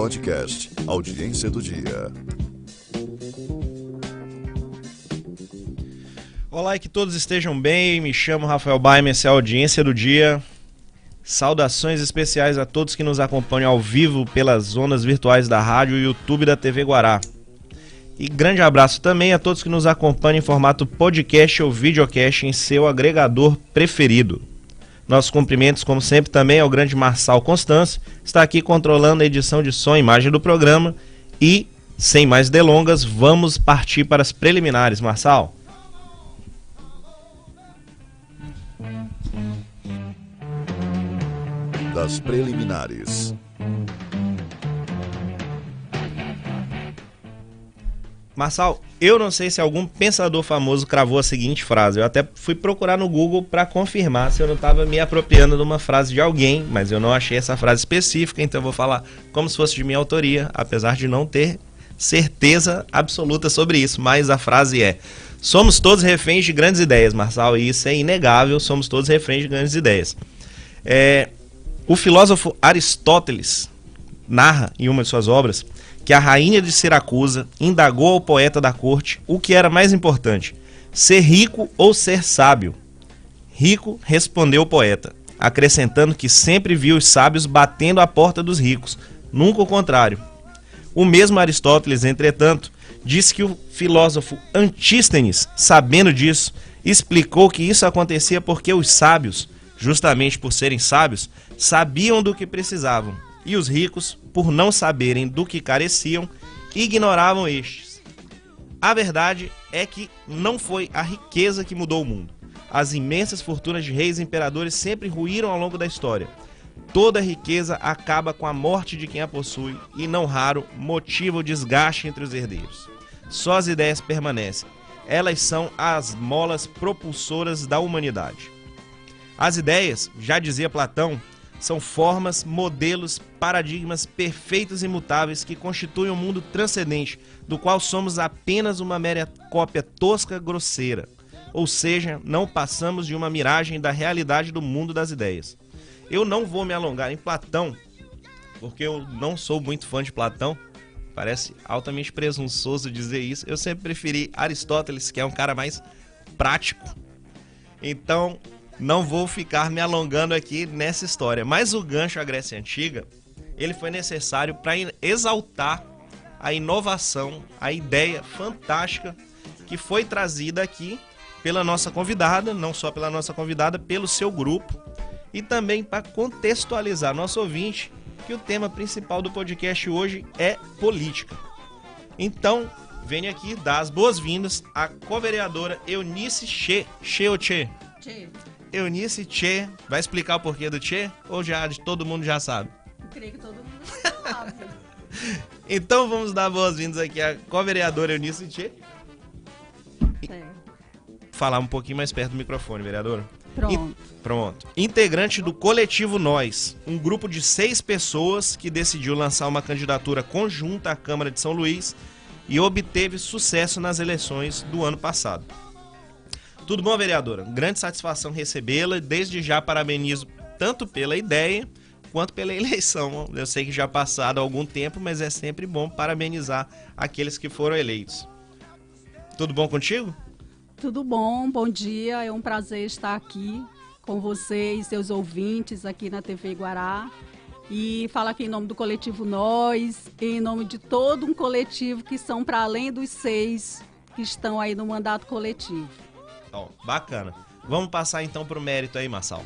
podcast Audiência do Dia. Olá e que todos estejam bem. Me chamo Rafael Baime, essa é a Audiência do Dia. Saudações especiais a todos que nos acompanham ao vivo pelas zonas virtuais da rádio e YouTube da TV Guará. E grande abraço também a todos que nos acompanham em formato podcast ou videocast em seu agregador preferido. Nossos cumprimentos, como sempre, também ao grande Marçal Constâncio, está aqui controlando a edição de som e imagem do programa. E, sem mais delongas, vamos partir para as preliminares, Marçal. Das preliminares. Marçal, eu não sei se algum pensador famoso cravou a seguinte frase. Eu até fui procurar no Google para confirmar se eu não estava me apropriando de uma frase de alguém, mas eu não achei essa frase específica, então eu vou falar como se fosse de minha autoria, apesar de não ter certeza absoluta sobre isso. Mas a frase é: Somos todos reféns de grandes ideias, Marçal, e isso é inegável. Somos todos reféns de grandes ideias. É, o filósofo Aristóteles narra em uma de suas obras que a rainha de Siracusa indagou ao poeta da corte o que era mais importante, ser rico ou ser sábio. Rico, respondeu o poeta, acrescentando que sempre viu os sábios batendo à porta dos ricos, nunca o contrário. O mesmo Aristóteles, entretanto, disse que o filósofo Antístenes, sabendo disso, explicou que isso acontecia porque os sábios, justamente por serem sábios, sabiam do que precisavam e os ricos, por não saberem do que careciam, ignoravam estes. A verdade é que não foi a riqueza que mudou o mundo. As imensas fortunas de reis e imperadores sempre ruíram ao longo da história. Toda riqueza acaba com a morte de quem a possui e, não raro, motiva o desgaste entre os herdeiros. Só as ideias permanecem. Elas são as molas propulsoras da humanidade. As ideias, já dizia Platão, são formas, modelos, paradigmas perfeitos e imutáveis que constituem um mundo transcendente, do qual somos apenas uma mera cópia tosca, grosseira. Ou seja, não passamos de uma miragem da realidade do mundo das ideias. Eu não vou me alongar em Platão, porque eu não sou muito fã de Platão. Parece altamente presunçoso dizer isso. Eu sempre preferi Aristóteles, que é um cara mais prático. Então, não vou ficar me alongando aqui nessa história. Mas o gancho à Grécia Antiga, ele foi necessário para exaltar a inovação, a ideia fantástica que foi trazida aqui pela nossa convidada, não só pela nossa convidada, pelo seu grupo, e também para contextualizar nosso ouvinte que o tema principal do podcast hoje é política. Então, venho aqui dar as boas-vindas à co-vereadora Eunice Che. Che ou Che? Che. Eunice Che. Vai explicar o porquê do Che? Ou já todo mundo já sabe? Eu creio que todo mundo sabe. Então vamos dar boas-vindas aqui à co-vereadora Eunice. É. Falar um pouquinho mais perto do microfone, vereadora. Pronto. Pronto. Integrante do Coletivo Nós, um grupo de seis pessoas que decidiu lançar uma candidatura conjunta à Câmara de São Luís e obteve sucesso nas eleições do ano passado. Tudo bom, vereadora? Grande satisfação recebê-la. Desde já parabenizo tanto pela ideia quanto pela eleição. Eu sei que já passado algum tempo, mas é sempre bom parabenizar aqueles que foram eleitos. Tudo bom contigo? Tudo bom? Bom dia. É um prazer estar aqui com você e seus ouvintes aqui na TV Guará. E falo aqui em nome do coletivo Nós, em nome de todo um coletivo que são para além dos seis que estão aí no mandato coletivo. Bacana. Vamos passar então pro mérito aí, Marçal.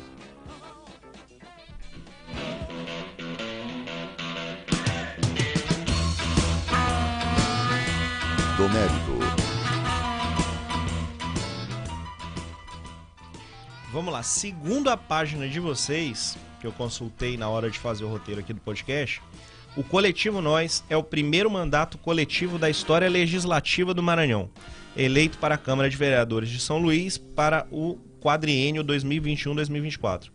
Do mérito. Vamos lá, segundo a página de vocês, que eu consultei na hora de fazer o roteiro aqui do podcast, o Coletivo Nós é o primeiro mandato coletivo da história legislativa do Maranhão, eleito para a Câmara de Vereadores de São Luís para o quadriênio 2021-2024.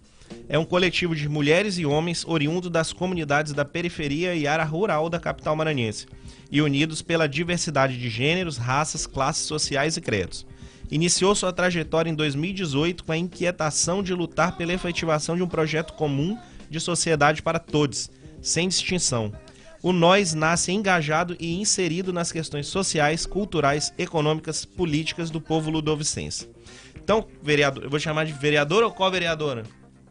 É um coletivo de mulheres e homens oriundos das comunidades da periferia e área rural da capital maranhense, e unidos pela diversidade de gêneros, raças, classes sociais e credos. Iniciou sua trajetória em 2018 com a inquietação de lutar pela efetivação de um projeto comum de sociedade para todos, sem distinção. O Nós nasce engajado e inserido nas questões sociais, culturais, econômicas, políticas do povo ludovicense. Então, vereador, eu vou chamar de vereador ou co-vereadora?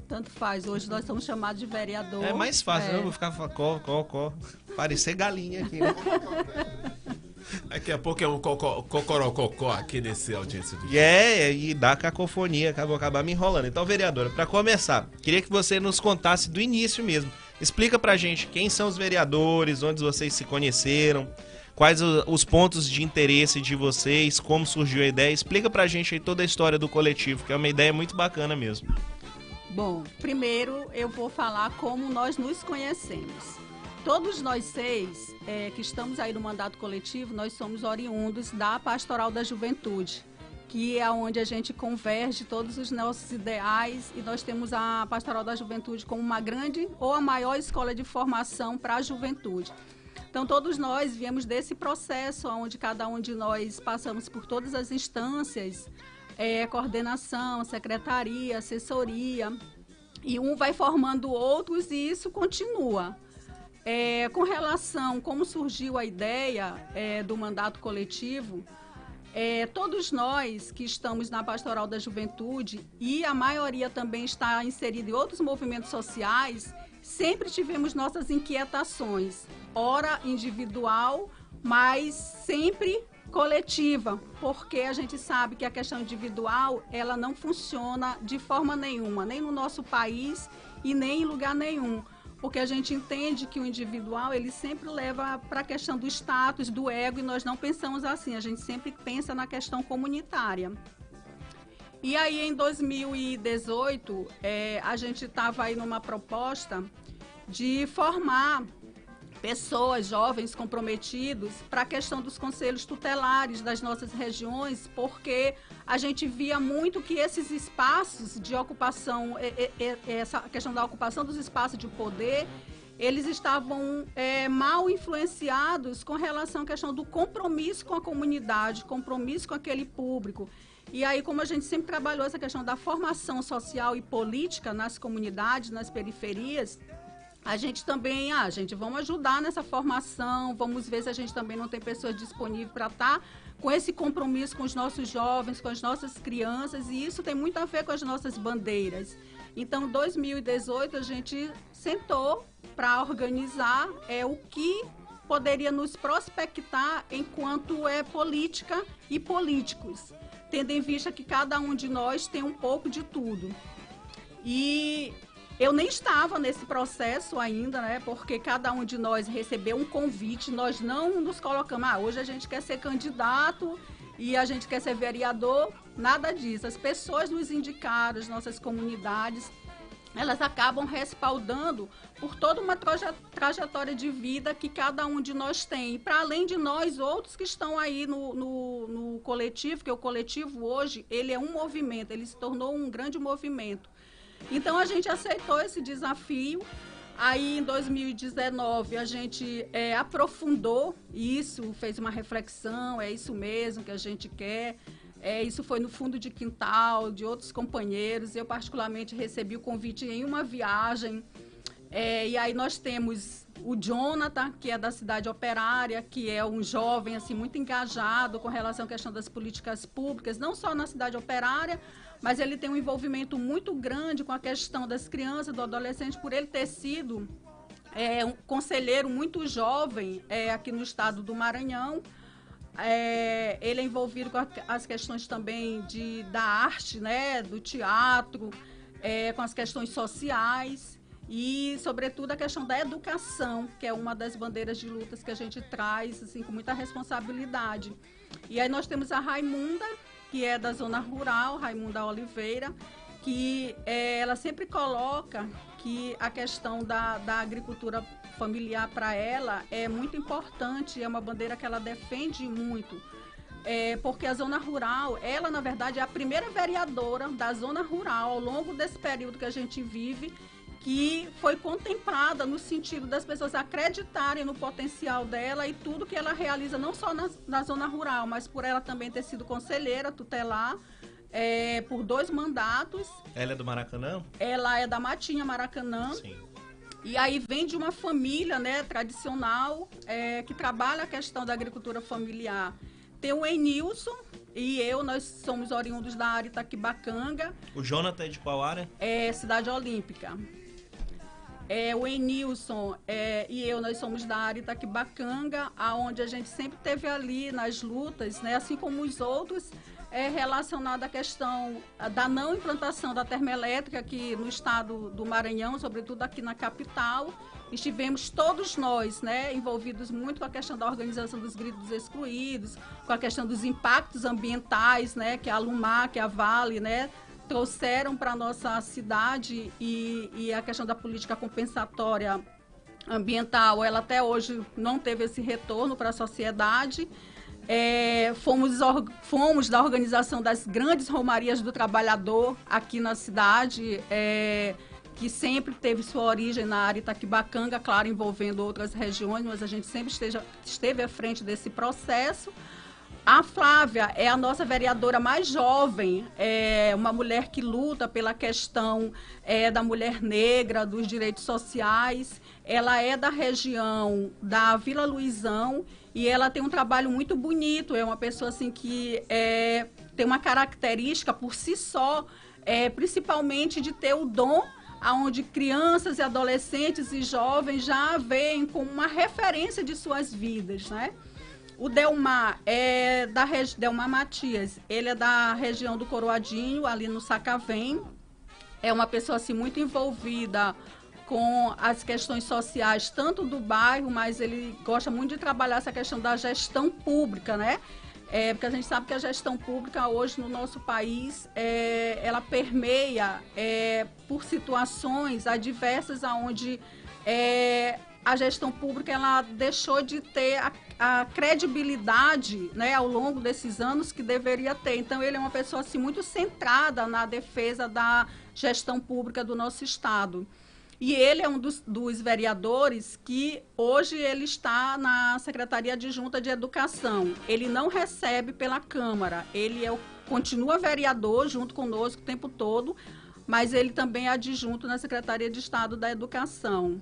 Tanto faz. Hoje nós somos chamados de vereador. É mais fácil, É. Eu vou ficar có, có, có. Parecer galinha aqui, né? Daqui a pouco é um cocó- cocorococó aqui nesse audiência do E é, e dá cacofonia, acabou acabar me enrolando. Então, vereadora, para começar, queria que você nos contasse do início mesmo. Explica pra gente quem são os vereadores, onde vocês se conheceram, quais os pontos de interesse de vocês, como surgiu a ideia. Explica pra gente aí toda a história do coletivo, que é uma ideia muito bacana mesmo. Bom, primeiro eu vou falar como nós nos conhecemos. Todos nós seis é, que estamos aí no mandato coletivo, nós somos oriundos da Pastoral da Juventude, que é onde a gente converge todos os nossos ideais e nós temos a Pastoral da Juventude como uma grande ou a maior escola de formação para a juventude. Então, todos nós viemos desse processo, onde cada um de nós passamos por todas as instâncias, é, coordenação, secretaria, assessoria, e um vai formando outros e isso continua. É, com relação como surgiu a ideia é, do mandato coletivo, é, todos nós que estamos na Pastoral da Juventude e a maioria também está inserida em outros movimentos sociais, sempre tivemos nossas inquietações, ora individual, mas sempre coletiva, porque a gente sabe que a questão individual ela não funciona de forma nenhuma, nem no nosso país e nem em lugar nenhum porque a gente entende que o individual ele sempre leva para a questão do status, do ego, e nós não pensamos assim, a gente sempre pensa na questão comunitária. E aí, em 2018, é, a gente estava aí numa proposta de formar pessoas, jovens comprometidos para a questão dos conselhos tutelares das nossas regiões, porque a gente via muito que esses espaços de ocupação, essa questão da ocupação dos espaços de poder, eles estavam é, mal influenciados com relação à questão do compromisso com a comunidade, compromisso com aquele público. E aí, como a gente sempre trabalhou essa questão da formação social e política nas comunidades, nas periferias, a gente também, ah, gente, vamos ajudar nessa formação, vamos ver se a gente também não tem pessoas disponíveis para estar com esse compromisso com os nossos jovens, com as nossas crianças, e isso tem muito a ver com as nossas bandeiras. Então, em 2018, a gente sentou para organizar é, o que poderia nos prospectar enquanto é política e políticos, tendo em vista que cada um de nós tem um pouco de tudo. E eu nem estava nesse processo ainda, né? Porque cada um de nós recebeu um convite, nós não nos colocamos, ah, hoje a gente quer ser candidato e a gente quer ser vereador, nada disso. As pessoas nos indicaram, as nossas comunidades, elas acabam respaldando por toda uma traje- trajetória de vida que cada um de nós tem. Para além de nós, outros que estão aí no, no, no coletivo, que o coletivo hoje, ele é um movimento, ele se tornou um grande movimento. Então a gente aceitou esse desafio. Aí em 2019 a gente é, aprofundou isso, fez uma reflexão, é isso mesmo que a gente quer. É, isso foi no fundo de quintal de outros companheiros. Eu particularmente recebi o convite em uma viagem. É, e aí nós temos o Jonathan, que é da cidade operária, que é um jovem assim muito engajado com relação à questão das políticas públicas, não só na cidade operária, mas ele tem um envolvimento muito grande com a questão das crianças, do adolescente, por ele ter sido é, um conselheiro muito jovem é, aqui no estado do Maranhão. É, ele é envolvido com a- as questões também de, da arte, né, do teatro, é, com as questões sociais e, sobretudo, a questão da educação, que é uma das bandeiras de lutas que a gente traz assim, com muita responsabilidade. E aí nós temos a Raimunda, que é da zona rural, Raimunda Oliveira, que eh, ela sempre coloca que a questão da, da agricultura familiar para ela é muito importante, é uma bandeira que ela defende muito. É, porque a zona rural, ela na verdade é a primeira vereadora da zona rural ao longo desse período que a gente vive, que foi contemplada no sentido das pessoas acreditarem no potencial dela e tudo que ela realiza, não só na, na zona rural, mas por ela também ter sido conselheira tutelar é, por dois mandatos. Ela é do Maracanã? Ela é da Matinha Maracanã. Sim. E aí vem de uma família né, tradicional é, que trabalha a questão da agricultura familiar. Tem o Enilson e eu, nós somos oriundos da área Itaquibacanga. O Jonathan é de qual área? É Cidade Olímpica. É, o Enilson é, e eu, nós somos da área Itaquibacanga, aonde a gente sempre teve ali nas lutas, né, assim como os outros, é relacionado à questão da não implantação da termoelétrica aqui no estado do Maranhão, sobretudo aqui na capital. Estivemos todos nós né, envolvidos muito com a questão da organização dos gritos excluídos, com a questão dos impactos ambientais, né, que a Lumar, que a Vale, né, trouxeram para a nossa cidade e, e a questão da política compensatória ambiental, ela até hoje não teve esse retorno para a sociedade. É, fomos, fomos da organização das grandes romarias do trabalhador aqui na cidade, é, que sempre teve sua origem na área Itaquibacanga, claro, envolvendo outras regiões, mas a gente sempre esteja, esteve à frente desse processo. A Flávia é a nossa vereadora mais jovem, é uma mulher que luta pela questão é, da mulher negra, dos direitos sociais. Ela é da região da Vila Luizão e ela tem um trabalho muito bonito. É uma pessoa assim que é, tem uma característica por si só, é, principalmente de ter o dom aonde crianças e adolescentes e jovens já veem como uma referência de suas vidas, né? O Delmar é da Delmar Matias, ele é da região do Coroadinho, ali no Sacavém. É uma pessoa assim muito envolvida com as questões sociais tanto do bairro, mas ele gosta muito de trabalhar essa questão da gestão pública, né? É, porque a gente sabe que a gestão pública hoje no nosso país é, ela permeia é, por situações adversas aonde é, a gestão pública ela deixou de ter a, a, credibilidade né, ao longo desses anos que deveria ter. Então, ele é uma pessoa assim, muito centrada na defesa da gestão pública do nosso Estado. E ele é um dos, dos, vereadores que hoje ele está na Secretaria Adjunta de Educação. Ele não recebe pela Câmara, ele é continua vereador junto conosco o tempo todo, mas ele também é adjunto na Secretaria de Estado da Educação.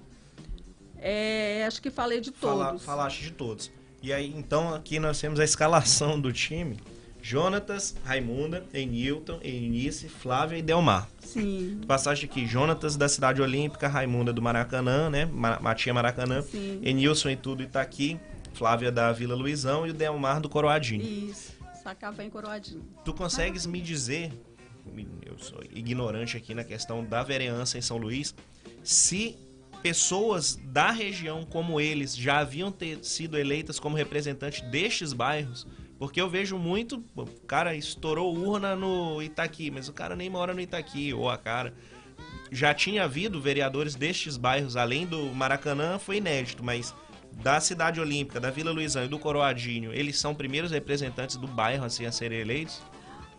É, acho que falei de todos. Fala, falaste de todos. E aí, então, aqui nós temos a escalação do time. Jonatas, Raimunda, Enilton, Eunice, Flávia e Delmar. Sim. Passagem aqui, Jonatas da Cidade Olímpica, Raimunda do Maracanã, né? Matia Maracanã. Sim. Enilson e tudo Itaqui, Flávia da Vila Luizão e o Delmar do Coroadinho. Isso, Sacavém Coroadinho. Tu consegues me dizer, eu sou ignorante aqui na questão da vereança em São Luís, se pessoas da região como eles já haviam ter sido eleitas como representantes destes bairros, porque eu vejo muito, o cara estourou urna no Itaqui, mas o cara nem mora no Itaqui, ou a cara. Já tinha havido vereadores destes bairros, além do Maracanã, foi inédito, mas da Cidade Olímpica, da Vila Luizão e do Coroadinho, eles são primeiros representantes do bairro assim, a serem eleitos?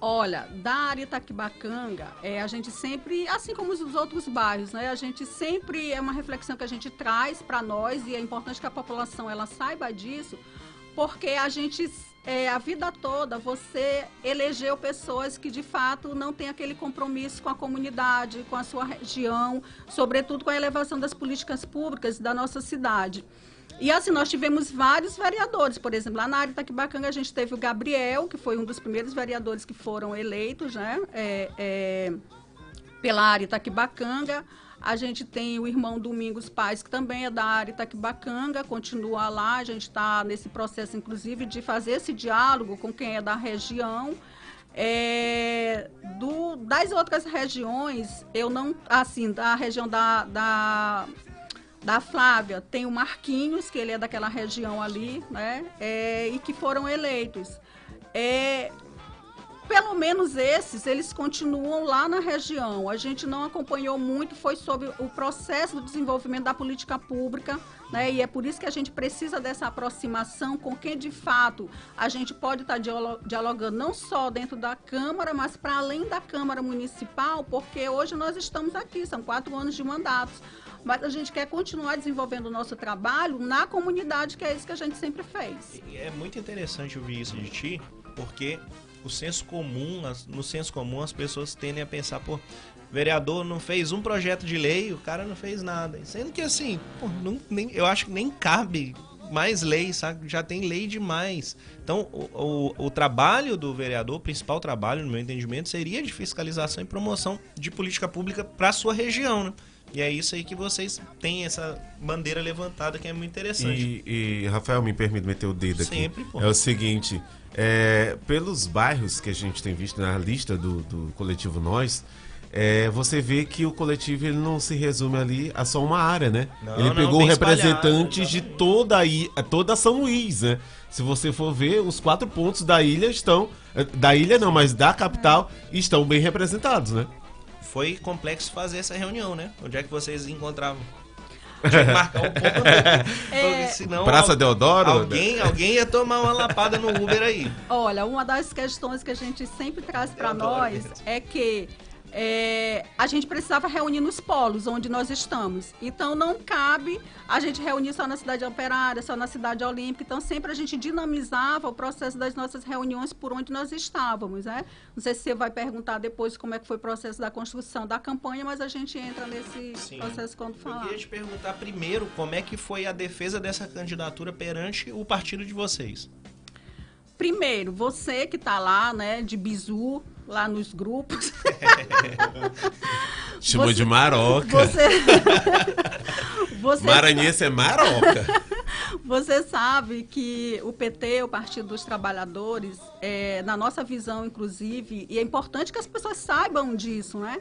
Olha, da área Itaquibacanga, é, a gente sempre, assim como os outros bairros, né, a gente sempre é uma reflexão que a gente traz para nós e é importante que a população ela saiba disso, porque a gente é, a vida toda você elegeu pessoas que de fato não têm aquele compromisso com a comunidade, com a sua região, sobretudo com a elevação das políticas públicas da nossa cidade. E assim, nós tivemos vários vereadores, por exemplo, lá na área Itaquibacanga a gente teve o Gabriel, que foi um dos primeiros vereadores que foram eleitos, né, é, é, pela área Itaquibacanga. A gente tem o irmão Domingos Paz, que também é da área Itaquibacanga, continua lá. A gente está nesse processo, inclusive, de fazer esse diálogo com quem é da região. É, do, das outras regiões, eu não. Assim, da região da, da da Flávia tem o Marquinhos, que ele é daquela região ali, né? É, e que foram eleitos. É, pelo menos esses, eles continuam lá na região. A gente não acompanhou muito, foi sobre o processo do desenvolvimento da política pública, né? E é por isso que a gente precisa dessa aproximação com quem de fato a gente pode estar dialogando não só dentro da Câmara, mas para além da Câmara Municipal, porque hoje nós estamos aqui, são quatro anos de mandatos mas a gente quer continuar desenvolvendo o nosso trabalho na comunidade, que é isso que a gente sempre fez. É muito interessante ouvir isso de ti, porque o senso comum, no senso comum as pessoas tendem a pensar, por vereador não fez um projeto de lei, o cara não fez nada. Sendo que assim, pô, não, nem, eu acho que nem cabe mais lei, sabe? Já tem lei demais. Então, o, o, o, trabalho do vereador, o principal trabalho, no meu entendimento, seria de fiscalização e promoção de política pública para sua região, né? E é isso aí que vocês têm essa bandeira levantada que é muito interessante. E, e Rafael, me permite meter o dedo aqui. Sempre, pô. É o seguinte, é, pelos bairros que a gente tem visto na lista do, do coletivo Nós, é, você vê que o coletivo ele não se resume ali a só uma área, né? Não, ele pegou representantes de toda a, i- toda São Luís, né? Se você for ver, os quatro pontos da ilha estão. eh, Da ilha não, mas da capital estão bem representados, né? Foi complexo fazer essa reunião, né? Onde é que vocês encontravam? Tinha que marcar um pouco porque senão Praça al- Deodoro? Alguém, alguém ia tomar uma lapada no Uber aí. Olha, uma das questões que a gente sempre traz para nós mesmo. é que é, a gente precisava reunir nos polos onde nós estamos. Então não cabe a gente reunir só na cidade operária, só na cidade olímpica. Então sempre a gente dinamizava o processo das nossas reuniões por onde nós estávamos, né? Não sei se você vai perguntar depois como é que foi o processo da construção da campanha, mas a gente entra nesse Sim. processo quando Eu falar. queria te perguntar primeiro como é que foi a defesa dessa candidatura perante o partido de vocês. Primeiro, você que está lá, né, de bizu, lá nos grupos. Chamou de Maroca. Você, você, Maranhense é Maroca. você sabe que o PT, o Partido dos Trabalhadores, é, na nossa visão, inclusive, e é importante que as pessoas saibam disso, né?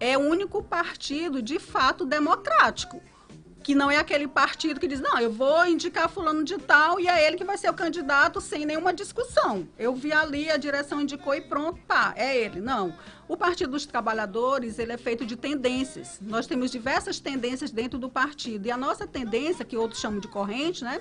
É o único partido de fato democrático. Que não é aquele partido que diz, não, eu vou indicar fulano de tal e é ele que vai ser o candidato sem nenhuma discussão. Eu vi ali, a direção indicou e pronto, pá, é ele. Não. O Partido dos Trabalhadores, ele é feito de tendências. Nós temos diversas tendências dentro do partido. E a nossa tendência, que outros chamam de corrente, né?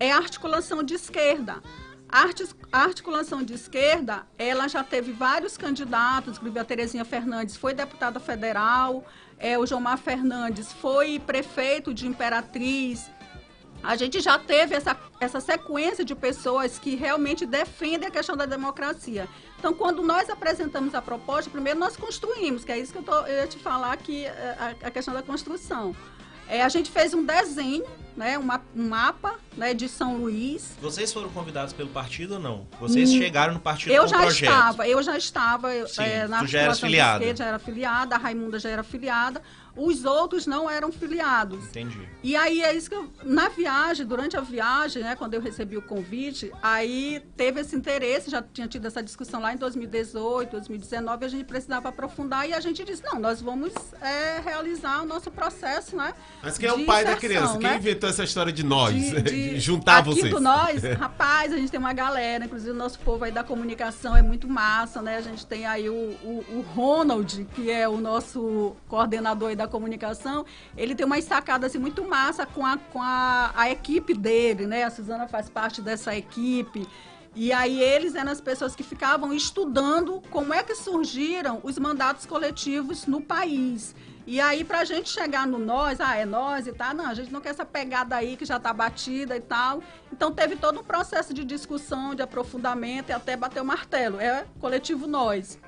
É a articulação de esquerda. A articulação de esquerda, ela já teve vários candidatos, inclusive a Terezinha Fernandes foi deputada federal, é, o Jomar Fernandes foi prefeito de Imperatriz. A gente já teve essa, essa sequência de pessoas que realmente defendem a questão da democracia. Então, quando nós apresentamos a proposta, primeiro nós construímos, que é isso que eu, tô, eu ia te falar aqui, é, a, a questão da construção. É, a gente fez um desenho, né, uma- um mapa né, de São Luís, Vocês foram convidados pelo partido ou não? Vocês chegaram no partido Hum, eu já projeto. estava, eu já estava Sim, é, na tu já de filiada. já era filiada, a Raimunda já era filiada, os outros não eram filiados. Entendi. E aí é isso que eu, na viagem, durante a viagem, né, quando eu recebi o convite, aí teve esse interesse, já tinha tido essa discussão lá em 2018, 2019, a gente precisava aprofundar e a gente disse, não, nós vamos é, realizar o nosso processo, né? Mas quem é o pai da criança? Quem né? inventou essa história de nós? de, De, de- juntar aqui vocês? do nós, rapaz, a gente tem uma galera, inclusive o nosso povo aí da comunicação é muito massa, né? A gente tem aí o, o, o Ronald, que é o nosso coordenador aí da comunicação, ele tem umas sacadas assim, muito massa com, a, com a, a equipe dele, né? A Suzana faz parte dessa equipe. E aí eles eram as pessoas que ficavam estudando como é que surgiram os mandatos coletivos no país. E aí, pra gente chegar no nós, ah, é nós e tal, não, a gente não quer essa pegada aí que já tá batida e tal. Então teve todo um processo de discussão, de aprofundamento e até bater o martelo. É coletivo nós.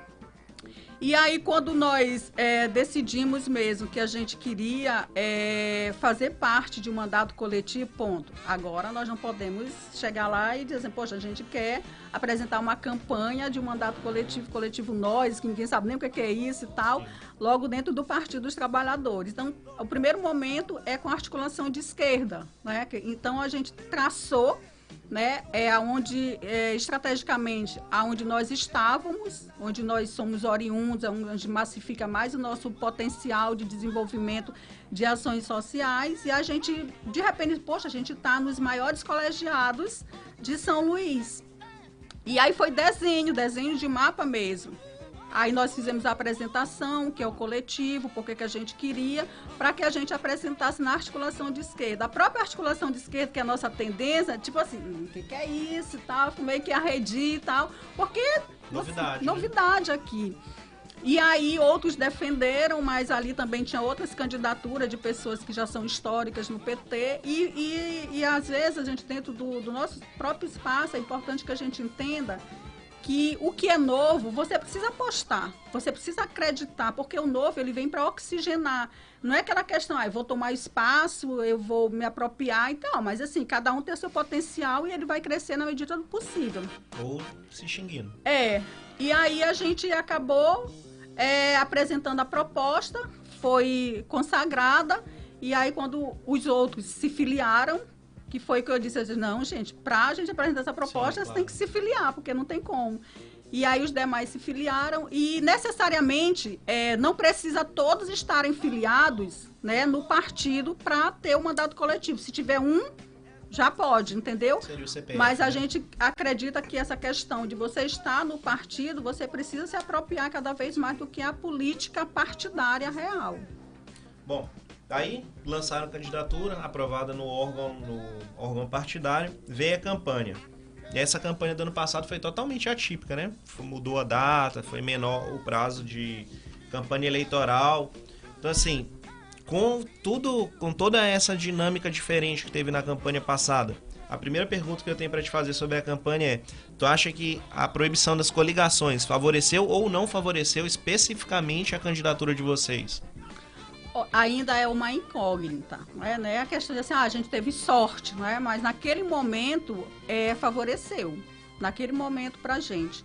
E aí, quando nós é, decidimos mesmo que a gente queria é, fazer parte de um mandato coletivo, ponto. Agora nós não podemos chegar lá e dizer, poxa, a gente quer apresentar uma campanha de um mandato coletivo, coletivo nós, que ninguém sabe nem o que é isso e tal, logo dentro do Partido dos Trabalhadores. Então, o primeiro momento é com a articulação de esquerda. Né? Então, a gente traçou né, é aonde é, estrategicamente aonde nós estávamos, onde nós somos oriundos, é onde massifica mais o nosso potencial de desenvolvimento de ações sociais e a gente de repente, poxa, a gente está nos maiores colegiados de São Luís. E aí foi desenho, desenho de mapa mesmo. Aí nós fizemos a apresentação, que é o coletivo, porque que a gente queria, para que a gente apresentasse na articulação de esquerda. A própria articulação de esquerda, que é a nossa tendência, tipo assim, "Hum, o que, que é isso e tal, meio que arredia e tal, porque Novidade, né? novidade aqui. E aí outros defenderam, mas ali também tinha outras candidaturas de pessoas que já são históricas no PT. E, e, e às vezes a gente, dentro do, do nosso próprio espaço, é importante que a gente entenda que o que é novo, você precisa apostar, você precisa acreditar, porque o novo ele vem para oxigenar. Não é aquela questão, ah, eu vou tomar espaço, eu vou me apropriar, então, mas assim, cada um tem o seu potencial e ele vai crescer na medida do possível. Ou se xinguindo. É, e aí a gente acabou é, apresentando a proposta, foi consagrada, e aí quando os outros se filiaram, que foi que eu disse, eu disse não, gente, para a gente apresentar essa proposta, Sim, você tem que se filiar, porque não tem como. E aí os demais se filiaram e necessariamente é, não precisa todos estarem filiados né, no partido para ter o mandato coletivo. Se tiver um, já pode, entendeu? Seria o CPF. Mas a né? gente acredita que essa questão de você estar no partido, você precisa se apropriar cada vez mais do que a política partidária real. Bom, aí lançaram a candidatura, aprovada no órgão, no órgão partidário, veio a campanha. E essa campanha do ano passado foi totalmente atípica, né? Mudou a data, foi menor o prazo de campanha eleitoral. Então, assim, com tudo, com toda essa dinâmica diferente que teve na campanha passada, a primeira pergunta que eu tenho para te fazer sobre a campanha é: tu acha que a proibição das coligações favoreceu ou não favoreceu especificamente a candidatura de vocês? Ainda é uma incógnita, não é, né? A questão de assim, ah, a gente teve sorte, não é? Mas naquele momento é, favoreceu, naquele momento para a gente.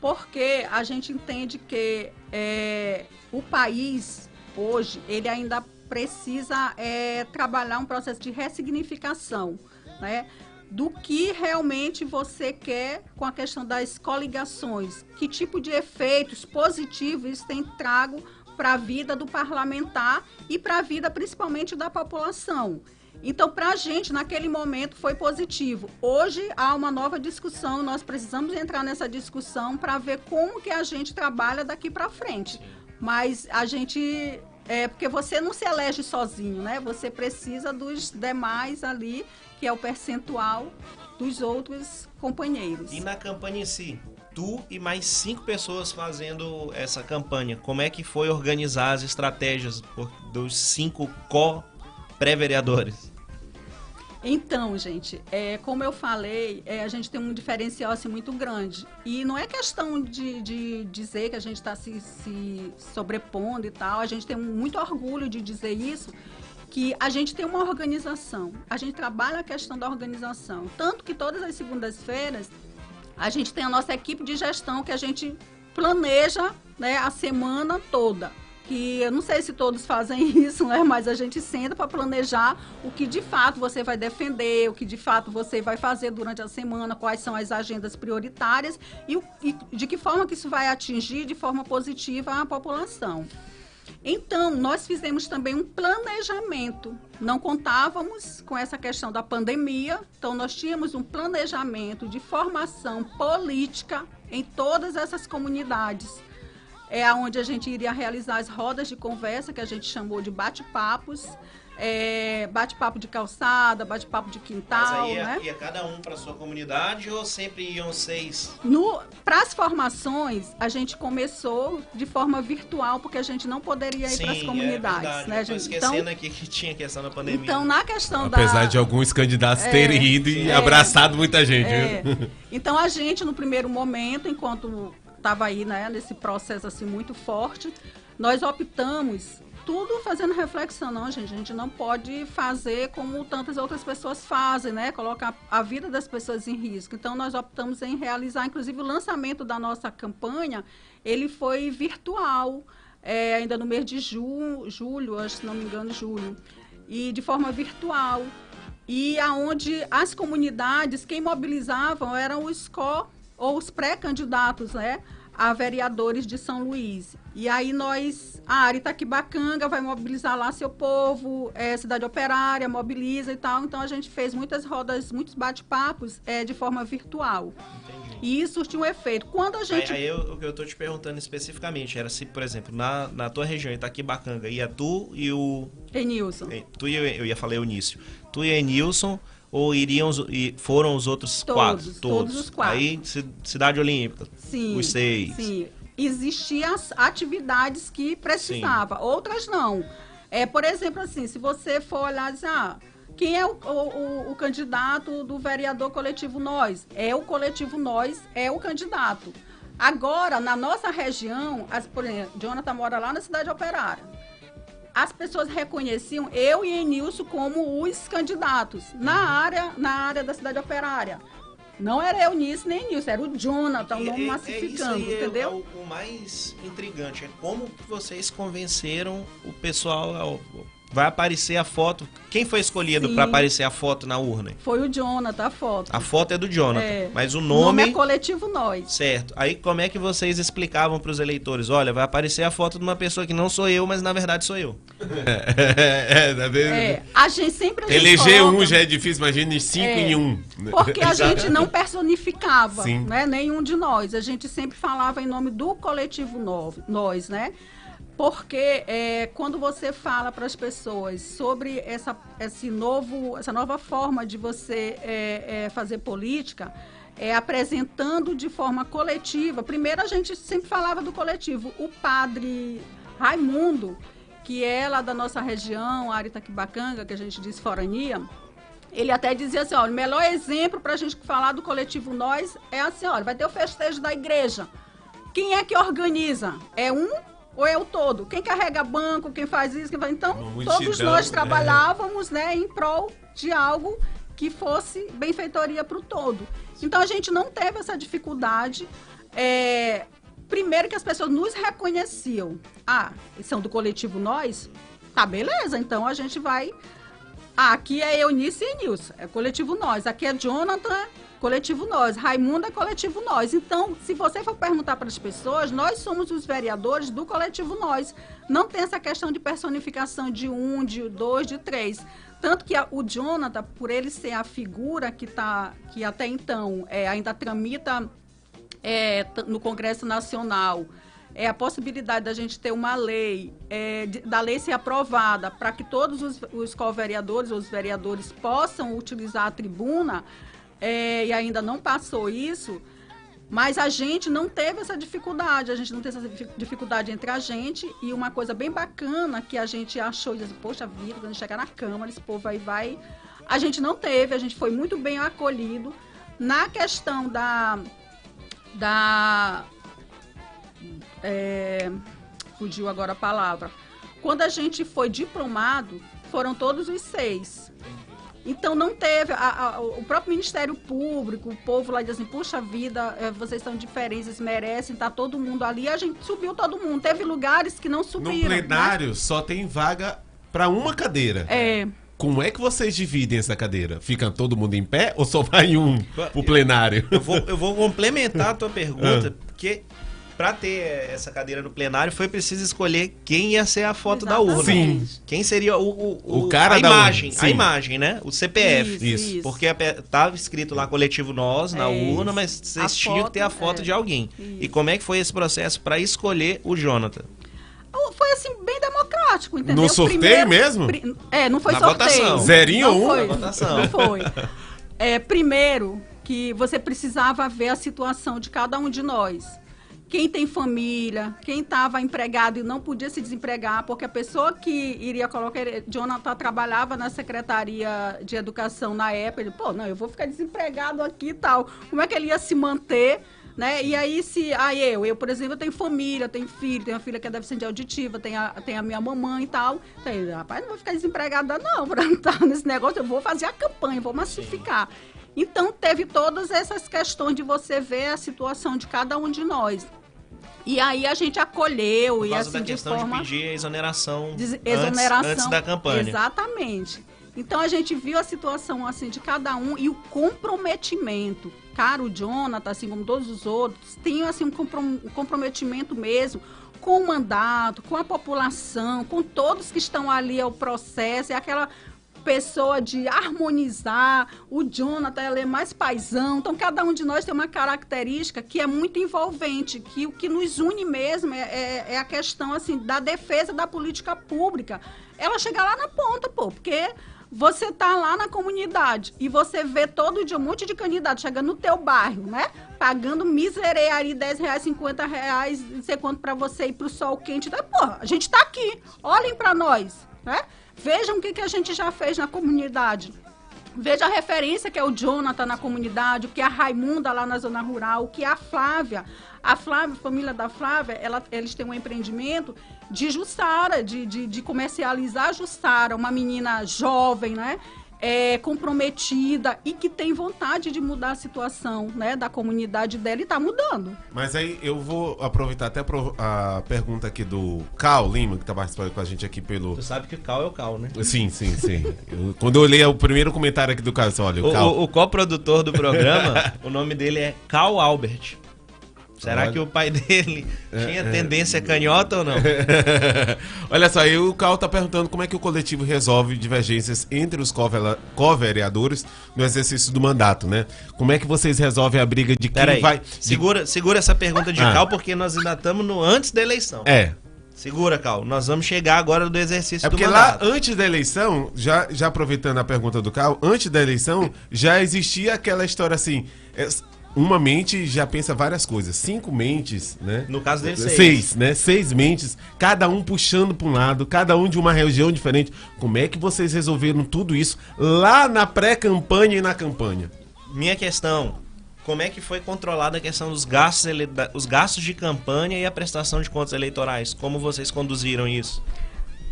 Porque a gente entende que é, o país, hoje, ele ainda precisa é, trabalhar um processo de ressignificação, né? Do que realmente você quer com a questão das coligações. Que tipo de efeitos positivos isso tem trago para a vida do parlamentar e para a vida principalmente da população. Então, para a gente, naquele momento, foi positivo. Hoje há uma nova discussão, nós precisamos entrar nessa discussão para ver como que a gente trabalha daqui para frente. Mas a gente. É porque você não se elege sozinho, né? Você precisa dos demais ali, que é o percentual dos outros companheiros. E na campanha em si, tu e mais cinco pessoas fazendo essa campanha, como é que foi organizar as estratégias dos cinco co-pré-vereadores? Então, gente, é, como eu falei, é, a gente tem um diferencial assim, muito grande. E não é questão de, de dizer que a gente está se, se sobrepondo e tal. A gente tem muito orgulho de dizer isso, que a gente tem uma organização. A gente trabalha a questão da organização. Tanto que todas as segundas-feiras a gente tem a nossa equipe de gestão que a gente planeja né, a semana toda. Que eu não sei se todos fazem isso, né? Mas a gente senta para planejar o que de fato você vai defender, o que de fato você vai fazer durante a semana, quais são as agendas prioritárias e, e de que forma que isso vai atingir de forma positiva a população. Então, nós fizemos também um planejamento. Não contávamos com essa questão da pandemia, então nós tínhamos um planejamento de formação política em todas essas comunidades. É onde a gente iria realizar as rodas de conversa, que a gente chamou de bate-papos, é, bate-papo de calçada, bate-papo de Mas quintal, aí ia, né? ia cada um para sua comunidade ou sempre iam seis? Para as formações, a gente começou de forma virtual, porque a gente não poderia ir para as é comunidades. verdade. né, gente? esquecendo aqui que tinha questão da pandemia. Então, na questão Apesar da... de alguns candidatos terem ido e é. abraçado muita gente. É. Então, a gente, no primeiro momento, enquanto estava aí, né, nesse processo assim muito forte, nós optamos tudo fazendo reflexão, não, gente, a gente não pode fazer como tantas outras pessoas fazem, né, colocar a vida das pessoas em risco. Então, nós optamos em realizar, inclusive, o lançamento da nossa campanha, ele foi virtual, é, ainda no mês de ju julho, acho, se não me engano, julho, e de forma virtual. E aonde as comunidades, quem mobilizavam eram os co ou os pré-candidatos, né, a vereadores de São Luís. E aí nós, a área Itaquibacanga vai mobilizar lá seu povo, é, Cidade Operária mobiliza e tal. Então a gente fez muitas rodas, muitos bate-papos é, de forma virtual. Entendi. E isso surtiu um efeito. Quando a Aí, gente aí eu, o que eu tô te perguntando especificamente era se, por exemplo, na, na tua região, Itaquibacanga, ia tu e o. Enilson. Tu e eu, eu ia falar Eunício. Tu e Enilson, ou iriam e foram os outros Todos, quatro? todos os quatro. Aí, Ci- Cidade Olímpica. Sim. Os seis. Sim. Existiam as atividades que precisava, outras não. É, por exemplo, assim, se você for olhar, dizer, ah, Quem é o, o, o, candidato do vereador coletivo Nós? É o coletivo Nós, é o candidato. Agora, na nossa região, as, por exemplo, Jonathan mora lá na cidade operária. As pessoas reconheciam eu e Enilson como os candidatos na área, na área da cidade operária. Não era Eunice nem Nilson, era o Jonathan, o nome massificando, é, entendeu? É o, o, mais intrigante, é como vocês convenceram o pessoal vai aparecer a foto. Quem foi escolhido para aparecer a foto na urna? Foi o Jonathan, a foto. A foto é do Jonathan, é. mas o nome... O nome é Coletivo Nós. Certo. Aí como é que vocês explicavam para os eleitores? Olha, vai aparecer a foto de uma pessoa que não sou eu, mas na verdade sou eu. é, é, é, a gente sempre... A gente Eleger coloca... um já é difícil, imagine cinco é, em um. Porque a gente não personificava, né, nenhum de nós. A gente sempre falava em nome do Coletivo Nós, né? Porque é, quando você fala para as pessoas sobre essa, esse novo, essa nova forma de você é, é, fazer política, é, apresentando de forma coletiva. Primeiro a gente sempre falava do coletivo. O padre Raimundo, que é lá da nossa região, área Itaquibacanga, que a gente diz forania, ele até dizia assim, olha, o melhor exemplo para a gente falar do coletivo Nós é assim, olha, vai ter o festejo da igreja. Quem é que organiza? É um ou é o todo? Quem carrega banco, quem faz isso, quem faz... Então, todos nós né? trabalhávamos né, em prol de algo que fosse benfeitoria para o todo. Então, a gente não teve essa dificuldade. É, primeiro que as pessoas nos reconheciam. Ah, são do coletivo Nós? Tá, beleza. Então, a gente vai... Ah, aqui é Eunice e Nilson, é coletivo Nós. Aqui é Jonathan, Coletivo Nós. Raimundo é Coletivo Nós. Então, se você for perguntar para as pessoas, nós somos os vereadores do Coletivo Nós. Não tem essa questão de personificação de um, de dois, de três. Tanto que a, o Jonathan, por ele ser a figura que, tá, que até então é, ainda tramita é, no Congresso Nacional, é a possibilidade da gente ter uma lei, é, da lei ser aprovada para que todos os, os co-vereadores, os vereadores possam utilizar a tribuna, é, e ainda não passou isso, mas a gente não teve essa dificuldade, a gente não teve essa dificuldade entre a gente. E uma coisa bem bacana que a gente achou, disse, poxa vida, quando chegar na Câmara, esse povo aí vai. A gente não teve, a gente foi muito bem acolhido. Na questão da. da é, fugiu agora a palavra. Quando a gente foi diplomado, foram todos os seis. Então não teve, a, a, o próprio Ministério Público, o povo lá diz assim, puxa vida, é, vocês são diferentes, merecem, tá todo mundo ali. A gente subiu todo mundo. Teve lugares que não subiram. No plenário né? só tem vaga para uma cadeira. É. Como é que vocês dividem essa cadeira? Fica todo mundo em pé ou só vai um pro plenário? Eu vou, eu vou complementar a tua pergunta, ah. porque para ter essa cadeira no plenário foi preciso escolher quem ia ser a foto Exatamente. da urna. Sim. Quem seria o, o, o cara a da imagem, urna. a imagem, né? O CPF. Isso. isso. Porque tava escrito lá coletivo nós na é urna, mas vocês tinham que ter a foto é. de alguém. Isso. E como é que foi esse processo para escolher o Jonathan? Foi assim, bem democrático, entendeu? No sorteio Primeiro, mesmo? Pri, é, não foi na sorteio. Votação. Zerinho ou um? Foi, não foi. É, primeiro, que você precisava ver a situação de cada um de nós quem tem família, quem estava empregado e não podia se desempregar, porque a pessoa que iria colocar. Jonathan trabalhava na Secretaria de Educação na época. Ele, pô, não, eu vou ficar desempregado aqui e tal. Como é que ele ia se manter? Né? E aí, se. Aí eu, eu, por exemplo, eu tenho família, tenho filho, tenho uma filha que é deficiente auditiva, tenho a, tenho a minha mamãe e tal. Então, eu, rapaz, não vou ficar desempregada, não, para não estar nesse negócio, eu vou fazer a campanha, vou massificar. Então, teve todas essas questões de você ver a situação de cada um de nós. E aí a gente acolheu Por e assim da de questão forma de pedir a exoneração, de exoneração antes, antes da campanha. Exatamente. Então a gente viu a situação assim de cada um e o comprometimento. Cara, o Jonathan, assim como todos os outros, tem assim um comprometimento mesmo com o mandato, com a população, com todos que estão ali ao processo, é aquela pessoa de harmonizar. O Jonathan ele é mais paisão. Então, cada um de nós tem uma característica que é muito envolvente, que o que nos une mesmo é, é, é a questão assim da defesa da política pública. Ela chega lá na ponta, pô, porque você tá lá na comunidade e você vê todo dia um monte de candidato chegando no teu bairro, né? Pagando miseria ali 10 reais, 50 reais, não sei quanto pra você ir pro sol quente. Então, porra, a gente tá aqui. Olhem para nós. né? Vejam o que, que a gente já fez na comunidade. Veja a referência que é o Jonathan na comunidade, o que é a Raimunda lá na zona rural, o que é a Flávia. A Flávia, a família da Flávia, ela, eles têm um empreendimento de Jussara, de, de, de comercializar Jussara, uma menina jovem, né? É, comprometida e que tem vontade de mudar a situação né, da comunidade dela e está mudando. Mas aí eu vou aproveitar até a pergunta aqui do Cal Lima, que tá participando com a gente aqui pelo. Tu sabe que o Cal é o Cal, né? Sim, sim, sim. Eu- quando eu olhei o primeiro comentário aqui do Cal, eu disse, olha, o O, Cal. o, o coprodutor do programa, o nome dele é Cal Albert. Será Olha. que o pai dele tinha tendência canhota ou não? Olha só, aí o Cal tá perguntando como é que o coletivo resolve divergências entre os co-vereadores no exercício do mandato, né? Como é que vocês resolvem a briga de quem aí, vai. segura, segura essa pergunta de Ah. Cal, porque nós ainda estamos no antes da eleição. É. Segura, Cal. Nós vamos chegar agora do exercício É do porque lá, mandato. antes da eleição, já, já aproveitando a pergunta do Cal, antes da eleição, já existia aquela história assim. Uma mente já pensa várias coisas. Cinco mentes, né? No caso dele, seis. Seis, né? Seis mentes, cada um puxando para um lado, cada um de uma região diferente. Como é que vocês resolveram tudo isso lá na pré-campanha e na campanha? Minha questão, como é que foi controlada a questão dos gastos, ele- os gastos de campanha e a prestação de contas eleitorais? Como vocês conduziram isso?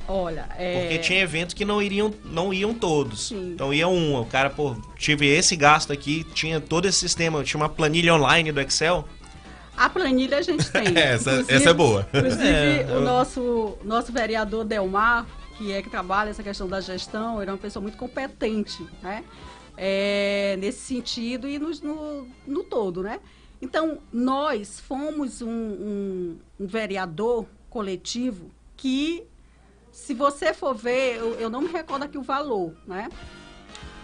Olha, é... Porque tinha eventos que não iriam, não iam todos. Sim. Então ia um, o cara, pô, tive esse gasto aqui, tinha todo esse sistema, tinha uma planilha online do Excel. A planilha a gente tem. Essa- Inclusive- essa é boa. Inclusive, É, o eu- nosso, nosso vereador Delmar, que é que trabalha essa questão da gestão, ele é uma pessoa muito competente, né? É, nesse sentido e no, no, no todo, né? Então, nós fomos um, um- um vereador coletivo que, se você for ver, eu, eu não me recordo aqui o valor, né?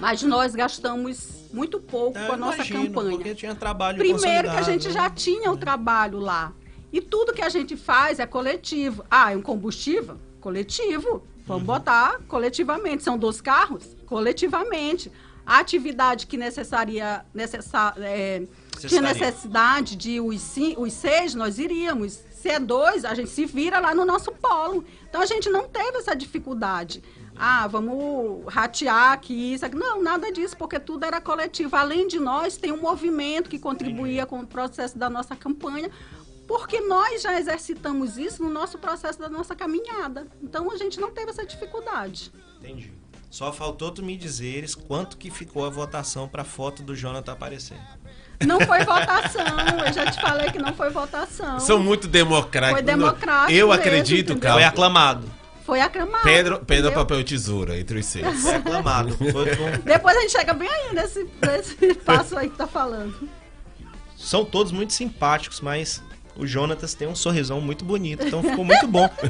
Mas nós gastamos muito pouco Eu com a nossa imagino, campanha. Porque tinha trabalho Primeiro que a gente né? já tinha o trabalho lá. E tudo que a gente faz é coletivo. Ah, é um combustível? Coletivo. Vamos Uhum. botar coletivamente. São dois carros? Coletivamente. A atividade que necessaria, necessa, é, tinha necessidade de os, os seis, nós iríamos. Se é dois, a gente se vira lá no nosso polo. Então a gente não teve essa dificuldade. Ah, vamos ratear aqui, isso aqui. Não, nada disso, porque tudo era coletivo. Além de nós, tem um movimento que contribuía com o processo da nossa campanha, porque nós já exercitamos isso no nosso processo da nossa caminhada. Então a gente não teve essa dificuldade. Entendi. Só faltou tu me dizeres quanto que ficou a votação pra foto do Jonathan aparecer. Não foi votação, eu já te falei que não foi votação. São muito democráticos. Foi democrático Eu mesmo, acredito? Cal. Foi aclamado. Foi aclamado. Pedro, entendeu? papel e tesoura entre os seis. Foi aclamado. Depois a gente chega bem aí nesse, nesse passo aí que tá falando. São todos muito simpáticos, mas o Jonatas tem um sorrisão muito bonito, então ficou muito bom. E,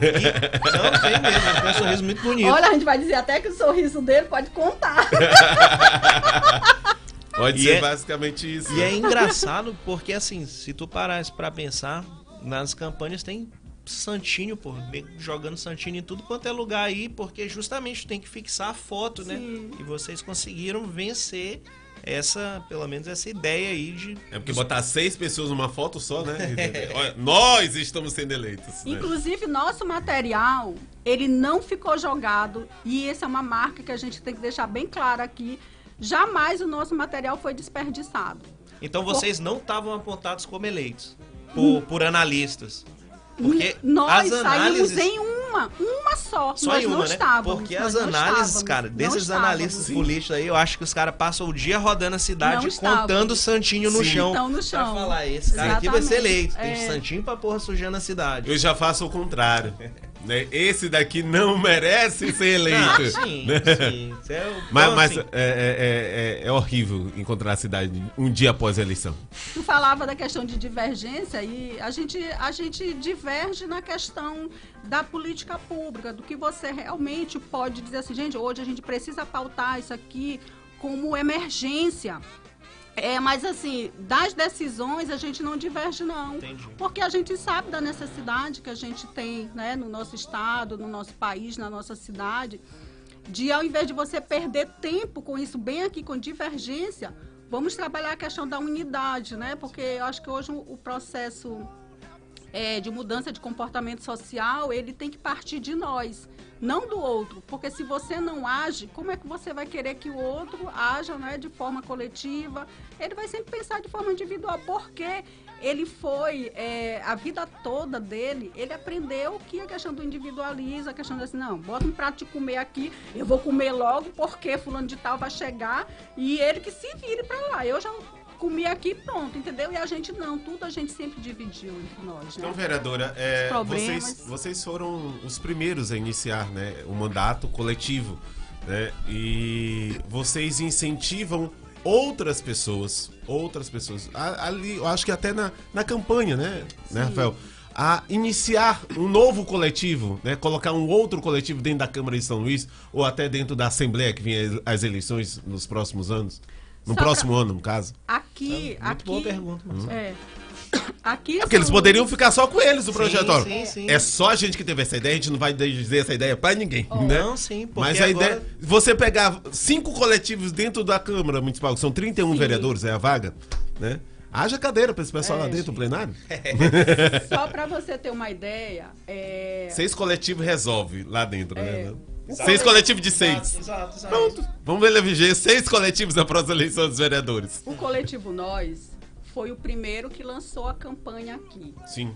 não, tem mesmo, ele tem um sorriso muito bonito. Olha, a gente vai dizer até que o sorriso dele pode contar. Pode E ser é- basicamente isso. E é engraçado porque, assim, se tu parasse pra pensar, nas campanhas tem santinho, pô, jogando santinho em tudo quanto é lugar aí, porque justamente tem que fixar a foto, né? Sim. E vocês conseguiram vencer essa, pelo menos essa ideia aí de... É porque botar seis pessoas numa foto só, né? Olha, nós estamos sendo eleitos. né? Inclusive, nosso material, ele não ficou jogado. E essa é uma marca que a gente tem que deixar bem claro aqui. Jamais o nosso material foi desperdiçado. Então vocês não estavam apontados como eleitos por, por analistas. Porque nós as saímos análises... em uma, uma só. Só nós em uma, não né? estávamos. Porque as análises, cara, desses analistas políticos aí, eu acho que os caras passam o dia rodando a cidade Não contando o santinho no Sim. chão. Então, no chão. Pra falar, esse cara aqui vai ser Exatamente. eleito. Tem É. santinho pra porra sujando a cidade. Eu já faço o contrário. né? Esse daqui não merece ser Ah, eleito. sim, né? sim. Isso é o- Mas, então, mas assim, é, é- é- é horrível encontrar a cidade um dia após a eleição. Tu falava da questão de divergência e a gente, a gente diverge na questão da política pública, do que você realmente pode dizer assim, gente, hoje a gente precisa pautar isso aqui como emergência. É, mas assim, das decisões a gente não diverge não. Entendi. Porque a gente sabe da necessidade que a gente tem, né, no nosso estado, no nosso país, na nossa cidade, de ao invés de você perder tempo com isso bem aqui com divergência, vamos trabalhar a questão da unidade, né? Porque eu acho que hoje o processo é, de mudança de comportamento social, ele tem que partir de nós, não do outro. Porque se você não age, como é que você vai querer que o outro haja né, de forma coletiva? Ele vai sempre pensar de forma individual. Porque ele foi, é, a vida toda dele, ele aprendeu que a questão do individualismo, a questão assim, não, bota um prato de comer aqui, eu vou comer logo porque fulano de tal vai chegar e ele que se vire para lá. Eu já comi aqui pronto, entendeu? E a gente não, tudo a gente sempre dividiu entre nós, né? Então, vereadora, é, vocês, vocês foram os primeiros a iniciar né, o mandato coletivo. Né, e vocês incentivam outras pessoas, outras pessoas, ali, eu acho que até na, na campanha, né, né, Rafael? A iniciar um novo coletivo, né? Colocar um outro coletivo dentro da Câmara de São Luís, ou até dentro da Assembleia que vem as eleições nos próximos anos. No Só pra- próximo ano, no caso. Aqui, Muito aqui. boa pergunta, Marcelo. É. Aqui É porque eles poderiam ficar só com eles, o Sim, projetório. sim, sim. É só a gente que teve essa ideia, a gente não vai dizer essa ideia pra ninguém, né? Não, sim, porque Mas a agora- ideia. Você pegar cinco coletivos dentro da Câmara Municipal, que são 31 Sim. vereadores, é a vaga, né? Haja cadeira pra esse pessoal É, lá dentro, gente. o plenário. Só para você ter uma ideia, é, Seis coletivos resolve lá dentro, É. né? Seis coletivo- coletivos de seis. Exato, exato. Pronto. Vamos eleger seis coletivos na próxima eleição dos vereadores. o coletivo Nós foi o primeiro que lançou a campanha aqui. Sim.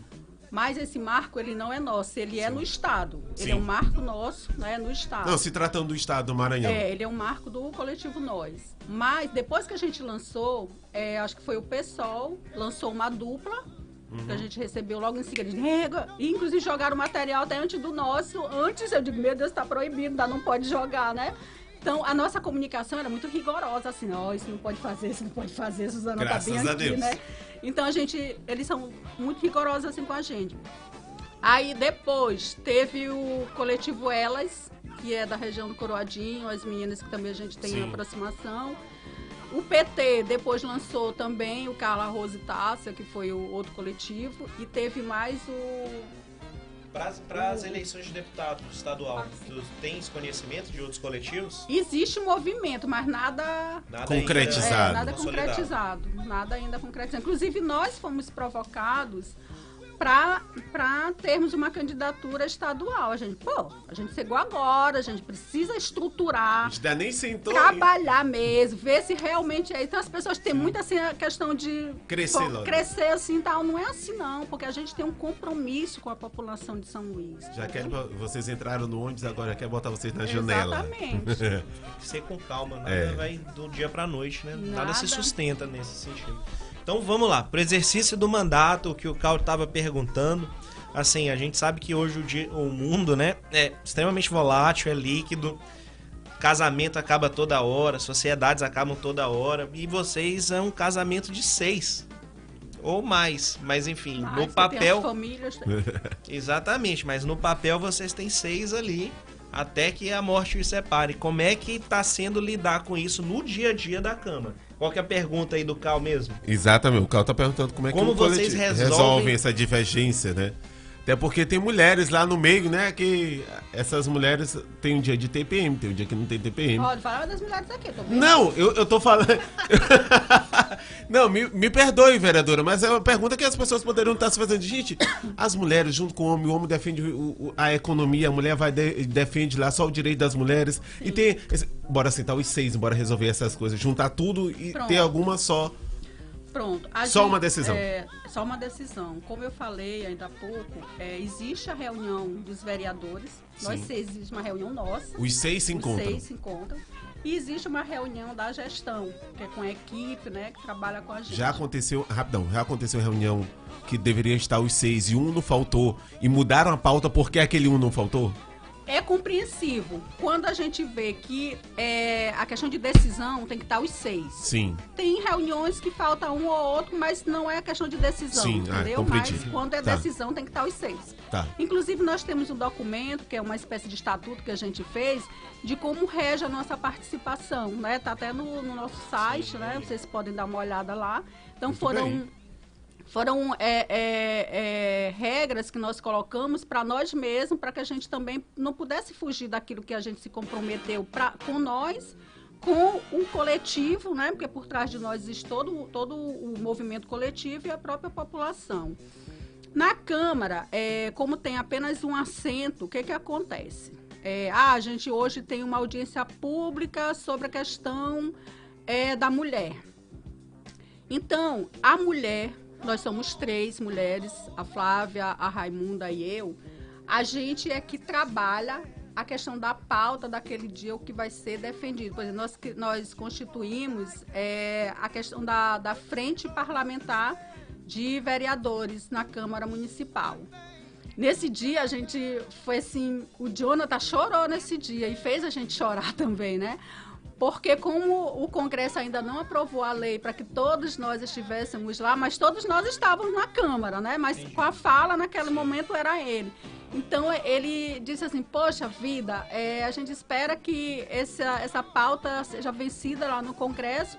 Mas esse marco, ele não é nosso, ele é no Estado. Ele Sim. é um marco nosso, né, no Estado. Não, se tratando do estado do Maranhão. É, ele é um marco do coletivo Nós. Mas depois que a gente lançou, é, acho que foi o PSOL, lançou uma dupla, que a Uhum. gente recebeu logo em seguida. Nega! E inclusive jogaram material até antes do nosso. Antes eu digo, meu Deus, tá proibido, ainda não pode jogar, né? Então, a nossa comunicação era muito rigorosa, assim, ó, isso não pode fazer, isso não pode fazer, Suzana Graças tá bem a aqui, Deus. né? Então, a gente, eles são muito rigorosos, assim, com a gente. Aí, depois, teve o coletivo Elas, que é da região do Coroadinho, as meninas que também a gente tem aproximação. O PT depois lançou também o Carla Rose Tássia, que foi o outro coletivo. E teve mais o Para as eleições de deputado estadual, tu tens conhecimento de outros coletivos? Existe um movimento, mas nada Nada Concretizado. É, ainda nada consolidado. concretizado. Nada ainda concretizado. Inclusive, nós fomos provocados para termos uma candidatura estadual. A gente, pô, a gente chegou agora, a gente precisa A estruturar, gente ainda nem sentou. trabalhar mesmo, ver se realmente é. Então as pessoas têm muito assim a questão de Crescer pô, logo. crescer assim tal. Não é assim não, porque a gente tem um compromisso com a população de São Luís. Já quer, vocês entraram no ônibus, agora quer botar vocês na janela. Exatamente. Ser com calma, nada É. vai do dia pra noite, né? Nada, Nada. se sustenta nesse sentido. Então vamos lá, pro exercício do mandato, o que o Cal tava perguntando. Assim, a gente sabe que hoje o, dia, o mundo, né, é extremamente volátil, é líquido. Casamento acaba toda hora, sociedades acabam toda hora. E vocês é um casamento de seis. Ou mais, mas enfim, Mas no papel. as famílias, Exatamente, mas no papel vocês têm seis ali, até que a morte os separe. Como é que tá sendo lidar com isso no dia a dia da Câmara? Qual que é a pergunta aí do Cal mesmo? Exatamente, o Carl tá perguntando como é Como que vocês coletivo resolvem- essa divergência, né? Até porque tem mulheres lá no meio, né? Que essas mulheres têm um dia de TPM, tem um dia que não tem TPM. Pode falar das mulheres aqui, tô bem. Não, eu, eu tô falando. não, me, me perdoe, vereadora, mas é uma pergunta que as pessoas poderiam estar se fazendo. Gente, as mulheres junto com o homem, o homem defende o- a economia, a mulher vai de- defende lá só o direito das mulheres. E tem. esse- bora sentar os seis, bora resolver essas coisas, juntar tudo e Pronto. ter alguma só. Pronto. Só uma decisão. É, só uma decisão. Como eu falei ainda há pouco, é, existe a reunião dos vereadores. Nós Sim. seis, existe uma reunião nossa. Os seis se os encontram. seis se encontram. E existe uma reunião da gestão, que é com a equipe, né, que trabalha com a gente. Já aconteceu, rapidão, já aconteceu reunião que deveria estar os seis e um não faltou e mudaram a pauta porque aquele um não faltou? É compreensivo. Quando a gente vê que é, a questão de decisão tem que estar os seis. Sim. Tem reuniões que falta um ou outro, mas não é questão de decisão, Sim, ah, entendeu? compreendi. mas quando é Tá. decisão tem que estar os seis. Tá. Inclusive, nós temos um documento, que é uma espécie de estatuto que a gente fez, de como rege a nossa participação, né? Tá até no, no nosso site, né? Vocês podem dar uma olhada lá. Então, Muito foram... bem. Foram é, é, é, regras que nós colocamos para nós mesmos, para que a gente também não pudesse fugir daquilo que a gente se comprometeu pra, com nós, com o coletivo, né? Porque por trás de nós existe todo, todo o movimento coletivo e a própria população. Na Câmara, é, como tem apenas um assento, o que, que acontece? É, ah, a gente hoje tem uma audiência pública sobre a questão é, da mulher. Então, a mulher, nós somos três mulheres, a Flávia, a Raimunda e eu, a gente é que trabalha a questão da pauta daquele dia, o que vai ser defendido. Por exemplo, nós, nós constituímos é, a questão da, da frente parlamentar de vereadores na Câmara Municipal. Nesse dia a gente foi assim, o Jonathan chorou nesse dia e fez a gente chorar também, né? Porque como o Congresso ainda não aprovou a lei para que todos nós estivéssemos lá, mas todos nós estávamos na Câmara, né? Mas com a fala naquele momento era ele. Então ele disse assim, poxa vida, é, a gente espera que essa, essa pauta seja vencida lá no Congresso,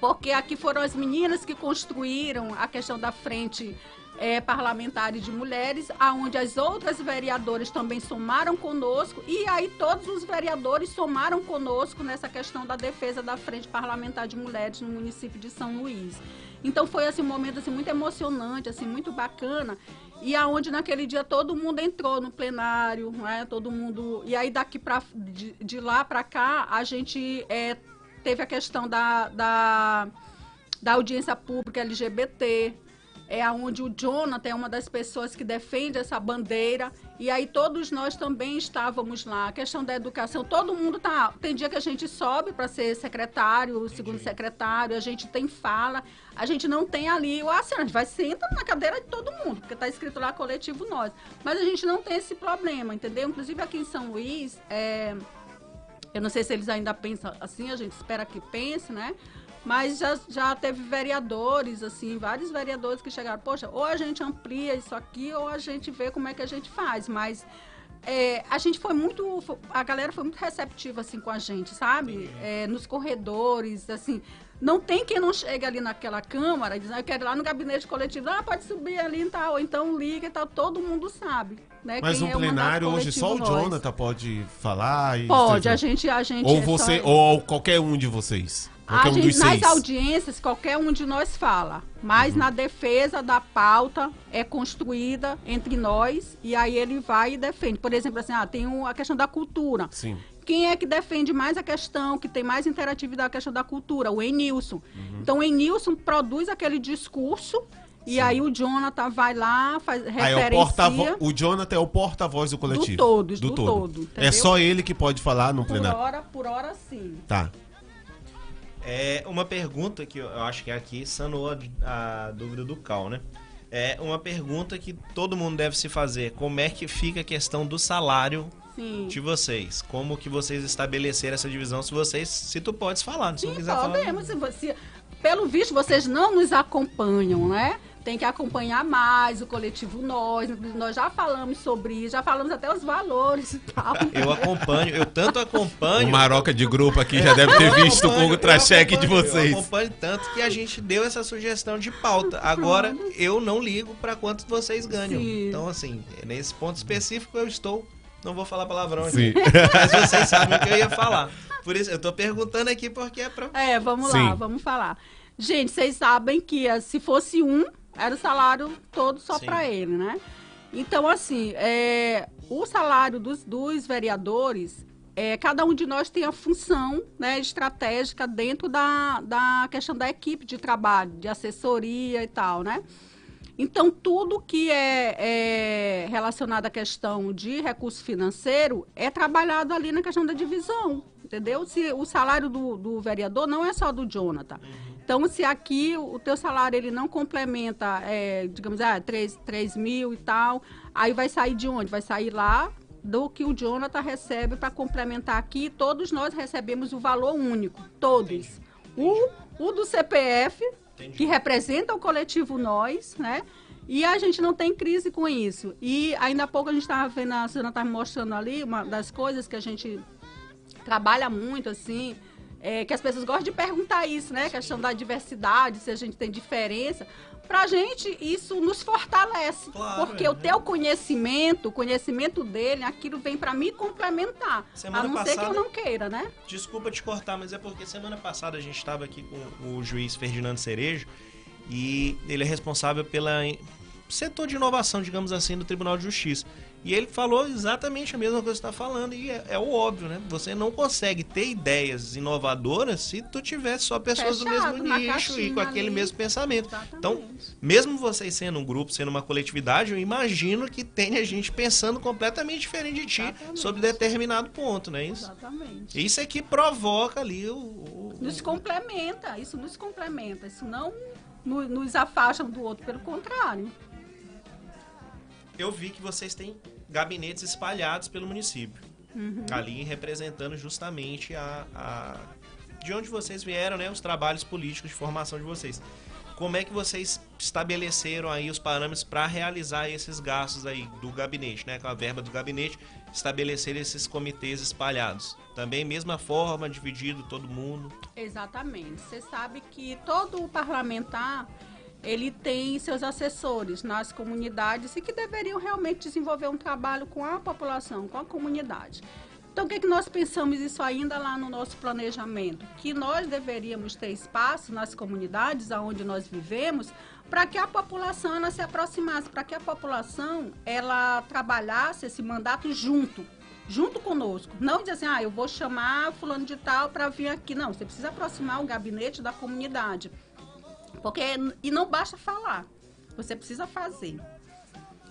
porque aqui foram as meninas que construíram a questão da frente é, parlamentares de mulheres, aonde as outras vereadoras também somaram conosco e aí todos os vereadores somaram conosco nessa questão da defesa da frente parlamentar de mulheres no município de São Luís. Então foi assim um momento assim muito emocionante, assim muito bacana e aonde naquele dia todo mundo entrou no plenário, né? Todo mundo e aí daqui para de, de, lá para cá a gente é, teve a questão da, da da audiência pública LGBT, é onde o Jonathan é uma das pessoas que defende essa bandeira. E aí todos nós também estávamos lá. A questão da educação, todo mundo tá. Tem dia que a gente sobe para ser secretário, segundo secretário, a gente tem fala, a gente não tem ali o assim, a gente vai sentar na cadeira de todo mundo, porque está escrito lá coletivo nós. Mas a gente não tem esse problema, entendeu? Inclusive aqui em São Luís, é, eu não sei se eles ainda pensam assim, a gente espera que pense, né? Mas já, já teve vereadores, assim, vários vereadores que chegaram, poxa, ou a gente amplia isso aqui, ou a gente vê como é que a gente faz. Mas é, a gente foi muito. A galera foi muito receptiva, assim, com a gente, sabe? É, nos corredores, assim. Não tem quem não chegue ali naquela câmara e diz, ah, eu quero ir lá no gabinete coletivo, ah, pode subir ali e tal, ou então liga e tal, todo mundo sabe. Né? Mas no é plenário hoje só o Jonathan pode falar. Pode, a gente, a gente. Ou é você, só... ou qualquer um de vocês. A gente, nas seis. audiências, qualquer um de nós fala, mas uhum. na defesa da pauta é construída entre nós e aí ele vai e defende. Por exemplo, assim, ah, tem a questão da cultura. Sim. Quem é que defende mais a questão, que tem mais interatividade a questão da cultura? O Enilson. Uhum. Então, o Enilson produz aquele discurso e Sim. aí o Jonathan vai lá, faz referência. Aí, o, o Jonathan é o porta-voz do coletivo. Do todos, do, do todo. todo é só ele que pode falar no por plenário. Por hora, por hora sim. Tá. É uma pergunta que eu acho que aqui sanou a, a dúvida do Cal, né? É uma pergunta que todo mundo deve se fazer. Como é que fica a questão do salário Sim. de vocês? Como que vocês estabeleceram essa divisão? Se vocês, se tu podes falar, se Sim, não quiser podemos, falar. Se, pelo visto, vocês não nos acompanham, né? tem que acompanhar mais o coletivo Nós. Nós já falamos sobre isso, já falamos até os valores e tal. Eu acompanho, eu tanto acompanho. O Maroca de grupo aqui já deve ter visto o contra-cheque de vocês. Eu acompanho tanto que a gente deu essa sugestão de pauta. Agora, eu não ligo para quanto vocês ganham. Sim. Então, assim, nesse ponto específico eu estou. Não vou falar palavrão Sim. aqui. Mas vocês sabem o que eu ia falar. Por isso, eu tô perguntando aqui porque é pra. É, vamos Sim. lá, vamos falar. Gente, vocês sabem que eh, se fosse um, era o salário todo só para ele, né? Então, assim, é, o salário dos, dos vereadores, é, cada um de nós tem a função né, estratégica dentro da, da questão da equipe de trabalho, de assessoria e tal, né? Então, tudo que é, é, relacionado à questão de recurso financeiro é trabalhado ali na questão da divisão, entendeu? Se o salário do, do vereador não é só do Jonathan. Então, se aqui o teu salário ele não complementa, é, digamos, ah, 3, 3 mil e tal, aí vai sair de onde? Vai sair lá do que o Jonathan recebe para complementar aqui. Todos nós recebemos o valor único, todos. O, o do CPF, Entendi. que representa o coletivo Nós, né? E a gente não tem crise com isso. E ainda há pouco a gente estava vendo, a senhora estava mostrando ali, uma das coisas que a gente trabalha muito, assim, é, que as pessoas gostam de perguntar isso, né? A questão da diversidade, se a gente tem diferença. Pra gente, isso nos fortalece. Claro, porque é, o teu conhecimento, o conhecimento dele, aquilo vem para me complementar. Semana a não passada, ser que eu não queira, né? Desculpa te cortar, mas é porque semana passada a gente estava aqui com o juiz Ferdinando Cerejo e ele é responsável pela setor de inovação, digamos assim, do Tribunal de Justiça. E ele falou exatamente a mesma coisa que você está falando, e é, é, o óbvio, né? Você não consegue ter ideias inovadoras se tu tiver só pessoas Fechado, do mesmo nicho e com aquele ali. mesmo pensamento. Exatamente. Então, mesmo vocês sendo um grupo, sendo uma coletividade, eu imagino que tenha gente pensando completamente diferente de ti Exatamente. sobre determinado ponto, não é isso? Exatamente. Isso é que provoca ali o. o- Nos complementa, isso nos complementa, isso não no- nos afasta um do outro, pelo contrário. Eu vi que vocês têm gabinetes espalhados pelo município. Ali representando justamente a, a- de onde vocês vieram, né? Os trabalhos políticos de formação de vocês. Como é que vocês estabeleceram aí os parâmetros para realizar esses gastos aí do gabinete, né? Com a verba do gabinete, estabelecer esses comitês espalhados. Também mesma forma, dividido todo mundo. Exatamente. Você sabe que todo parlamentar ele tem seus assessores nas comunidades e que deveriam realmente desenvolver um trabalho com a população, com a comunidade. Então, o que, é que nós pensamos isso ainda lá no nosso planejamento? Que nós deveríamos ter espaço nas comunidades onde nós vivemos para que a população ela se aproximasse, para que a população ela trabalhasse esse mandato junto, junto conosco. Não dizer assim, ah, eu vou chamar fulano de tal para vir aqui. Não, você precisa aproximar o gabinete da comunidade. Porque, e não basta falar, você precisa fazer.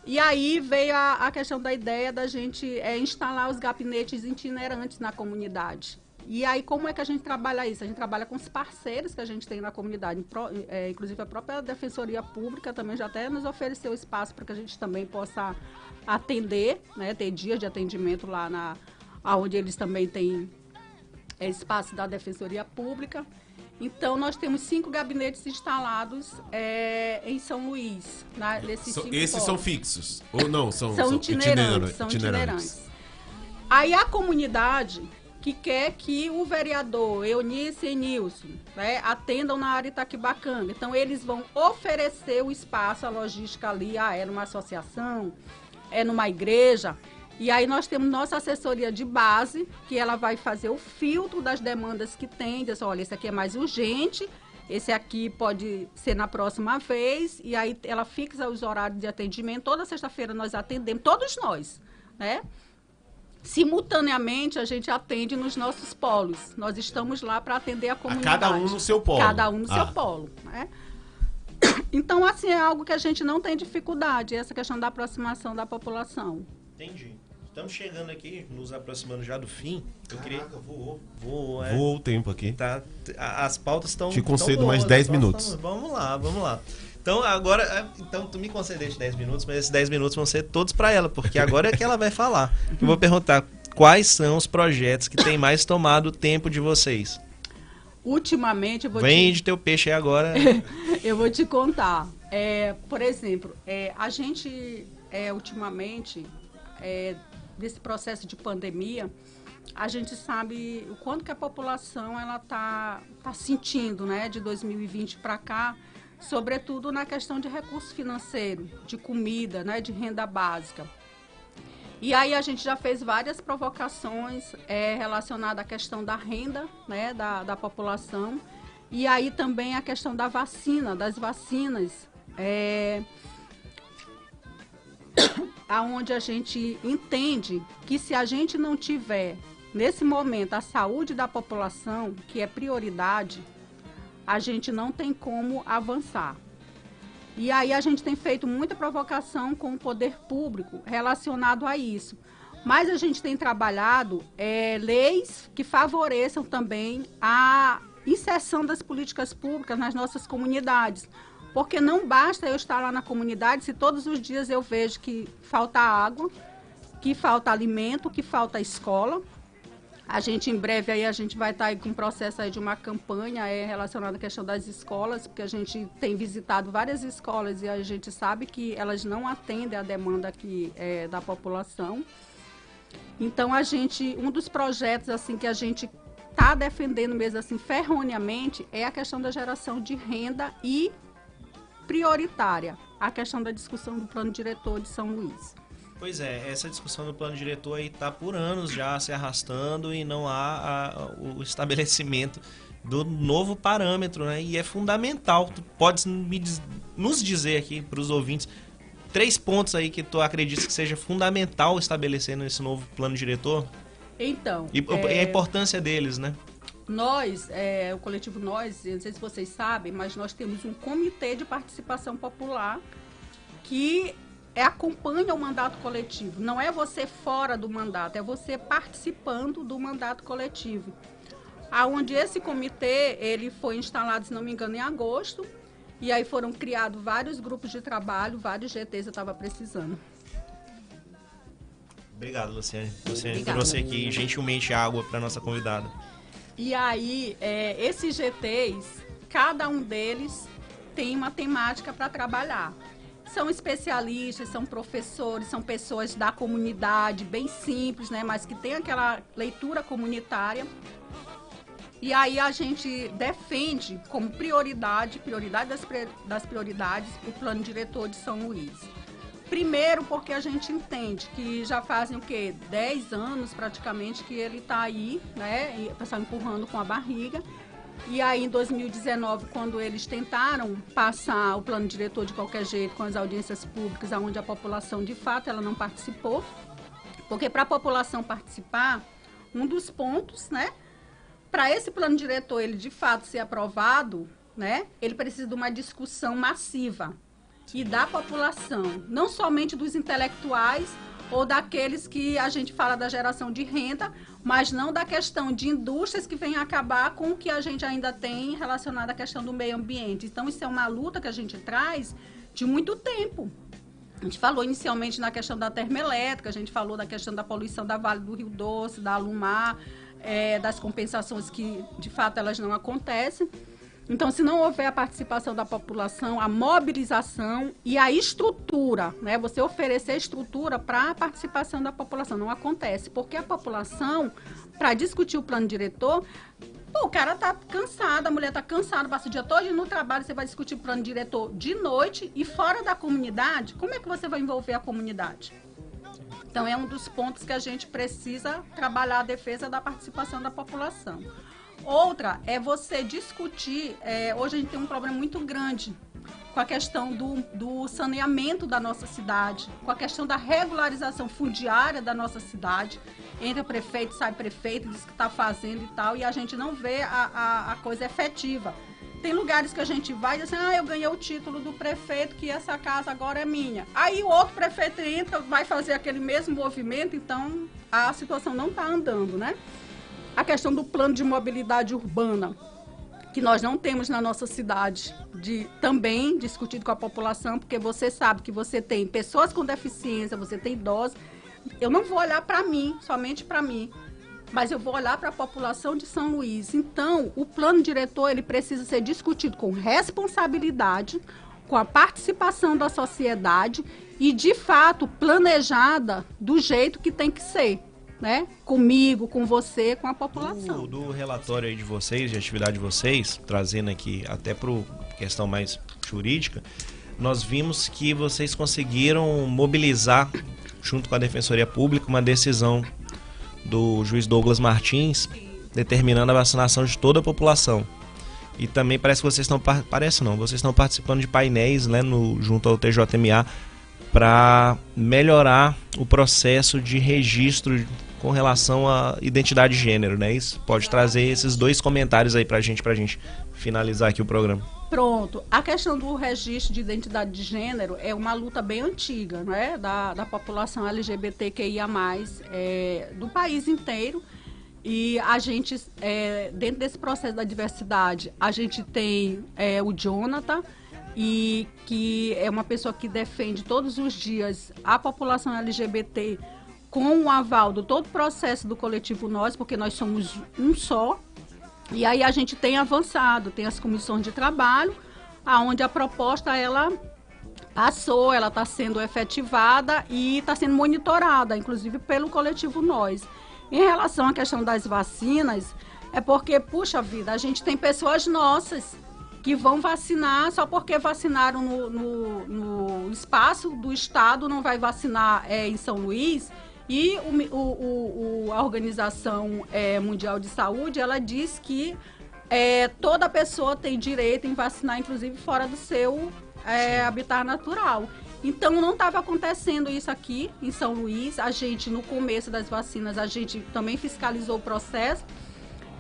E aí veio a, a questão da ideia da gente é, instalar os gabinetes itinerantes na comunidade. E aí, como é que a gente trabalha isso? A gente trabalha com os parceiros que a gente tem na comunidade. É, inclusive, a própria Defensoria Pública também já até nos ofereceu espaço para que a gente também possa atender, né, ter dias de atendimento lá na, onde eles também têm é, espaço da Defensoria Pública. Então, nós temos cinco gabinetes instalados é, em São Luís. Na, nesses São- cinco esses são fixos? Ou não? São, São, itinerantes, itineran- são itinerantes. Aí a comunidade que quer que o vereador Eunice e Nilson né, atendam na área Itaquibacanga. Então, eles vão oferecer o espaço, a logística ali, ah, é numa associação, é numa igreja. E aí nós temos nossa assessoria de base, que ela vai fazer o filtro das demandas que tem, diz, olha, esse aqui é mais urgente, esse aqui pode ser na próxima vez, e aí ela fixa os horários de atendimento. Toda sexta-feira nós atendemos, todos nós, né? Simultaneamente, a gente atende nos nossos polos. Nós estamos lá para atender a A comunidade. cada um no seu polo. Cada um no seu Ah. polo. Né? Então, assim, é algo que a gente não tem dificuldade, essa questão da aproximação da população. Entendi. Estamos chegando aqui, nos aproximando já do fim. Eu queria. voou. Voou, é. Voou o tempo aqui. Tá, as pautas estão. Te concedo mais 10 minutos. Vamos lá, vamos lá. Então, agora. é, Então, tu me concedeste 10 minutos, mas esses 10 minutos vão ser todos para ela, porque agora é que ela vai falar. Eu vou perguntar quais são os projetos que têm mais tomado o tempo de vocês. Ultimamente, eu vou Vem te, de teu peixe aí agora. eu vou te contar. É, por exemplo, é, a gente, é, ultimamente, nesse processo de pandemia, a gente sabe o quanto que a população ela tá, tá sentindo, né, de 2020 para cá, sobretudo na questão de recurso financeiro, de comida, né, de renda básica. E aí a gente já fez várias provocações é, relacionadas à questão da renda né, da, da população. E aí também a questão da vacina, das vacinas. É, aonde a gente entende que se a gente não tiver, nesse momento, a saúde da população, que é prioridade, a gente não tem como avançar. E aí a gente tem feito muita provocação com o poder público relacionado a isso. Mas a gente tem trabalhado é, leis que favoreçam também a inserção das políticas públicas nas nossas comunidades. Porque não basta eu estar lá na comunidade se todos os dias eu vejo que falta água, que falta alimento, que falta escola. A gente, em breve, aí, a gente vai estar com um processo aí de uma campanha é, relacionada à questão das escolas, porque a gente tem visitado várias escolas e a gente sabe que elas não atendem a demanda aqui é, da população. Então, a gente, um dos projetos assim que a gente está defendendo mesmo assim ferroneamente é a questão da geração de renda e prioritária a questão da discussão do plano diretor de São Luís. Pois é, essa discussão do plano diretor aí tá por anos já se arrastando e não há a- o estabelecimento do novo parâmetro, né? E é fundamental. Tu podes me nos dizer aqui para os ouvintes três pontos aí que tu acredita que seja fundamental estabelecer nesse novo plano diretor Então, e, é, e a importância deles, né? Nós, é, o coletivo Nós, não sei se vocês sabem, mas nós temos um comitê de participação popular que é, acompanha o mandato coletivo. Não é você fora do mandato, é você participando do mandato coletivo. Aonde esse comitê, ele foi instalado, se não me engano, em agosto, e aí foram criados vários grupos de trabalho, vários GTs eu estava precisando. Obrigado, Luciane. Você Obrigada. trouxe aqui gentilmente água para nossa convidada. E aí, é, esses GTs, cada um deles tem uma temática para trabalhar. São especialistas, são professores, são pessoas da comunidade, bem simples, né? Mas que tem aquela leitura comunitária. E aí a gente defende como prioridade, prioridade das, das prioridades, o plano diretor de São Luís. Primeiro porque a gente entende que já fazem o quê? 10 anos praticamente que ele está aí, né? E o pessoal empurrando com a barriga. E aí em 2019, quando eles tentaram passar o plano diretor de qualquer jeito com as audiências públicas, onde a população de fato ela não participou, porque para a população participar, um dos pontos, né? Para esse plano diretor ele de fato ser aprovado, né? Ele precisa de uma discussão massiva e da população, não somente dos intelectuais ou daqueles que a gente fala da geração de renda, mas não da questão de indústrias que vêm acabar com o que a gente ainda tem relacionado à questão do meio ambiente. Então, isso é uma luta que a gente traz de muito tempo. A gente falou inicialmente na questão da termoelétrica, a gente falou da questão da poluição da Vale do Rio Doce, da Alumar, eh, das compensações que, de fato, elas não acontecem. Então, se não houver a participação da população, a mobilização e a estrutura, né? Você oferecer estrutura para a participação da população não acontece, porque a população, para discutir o plano diretor, pô, o cara tá cansado, a mulher tá cansada, passa o dia todo no trabalho, você vai discutir o plano diretor de noite e fora da comunidade, como é que você vai envolver a comunidade? Então, é um dos pontos que a gente precisa trabalhar a defesa da participação da população. Outra é você discutir. é, hoje a gente tem um problema muito grande com a questão do, do saneamento da nossa cidade, com a questão da regularização fundiária da nossa cidade. Entra prefeito, sai prefeito, diz que está fazendo e tal, e a gente não vê a, a, a coisa efetiva. Tem lugares que a gente vai e diz assim, ah, eu ganhei o título do prefeito, que essa casa agora é minha. Aí o outro prefeito entra, vai fazer aquele mesmo movimento, então a situação não está andando, né? A questão do plano de mobilidade urbana, que nós não temos na nossa cidade, de também discutido com a população, porque você sabe que você tem pessoas com deficiência, você tem idosos. Eu não vou olhar para mim, somente para mim, mas eu vou olhar para a população de São Luís. Então, o plano diretor ele precisa ser discutido com responsabilidade, com a participação da sociedade e, de fato, planejada do jeito que tem que ser, né? Comigo, com você, com a população. Do, do relatório de vocês, de atividade de vocês, trazendo aqui até para questão mais jurídica, nós vimos que vocês conseguiram mobilizar, junto com a Defensoria Pública, uma decisão do juiz Douglas Martins determinando a vacinação de toda a população. E também parece que vocês estão par- parece não, vocês estão participando de painéis, né, no junto ao TJMA para melhorar o processo de registro com relação à identidade de gênero, né? Isso pode trazer esses dois comentários aí pra gente, pra gente finalizar aqui o programa. Pronto. A questão do registro de identidade de gênero é uma luta bem antiga, né? Da, da população LGBTQIA, é, do país inteiro. E a gente, é, dentro desse processo da diversidade, a gente tem é, o Jonathan, e que é uma pessoa que defende todos os dias a população LGBT com o aval do todo o processo do coletivo Nós, porque nós somos um só, e aí a gente tem avançado, tem as comissões de trabalho, aonde a proposta ela passou, ela está sendo efetivada e está sendo monitorada, inclusive pelo coletivo Nós. Em relação à questão das vacinas, é porque, puxa vida, a gente tem pessoas nossas que vão vacinar só porque vacinaram no, no, no espaço do Estado, não vai vacinar é, em São Luís. E o, o- o- a Organização é, Mundial de Saúde, ela diz que é, toda pessoa tem direito em vacinar, inclusive fora do seu é, habitat natural. Então não estava acontecendo isso aqui em São Luís. A gente, no começo das vacinas, a gente também fiscalizou o processo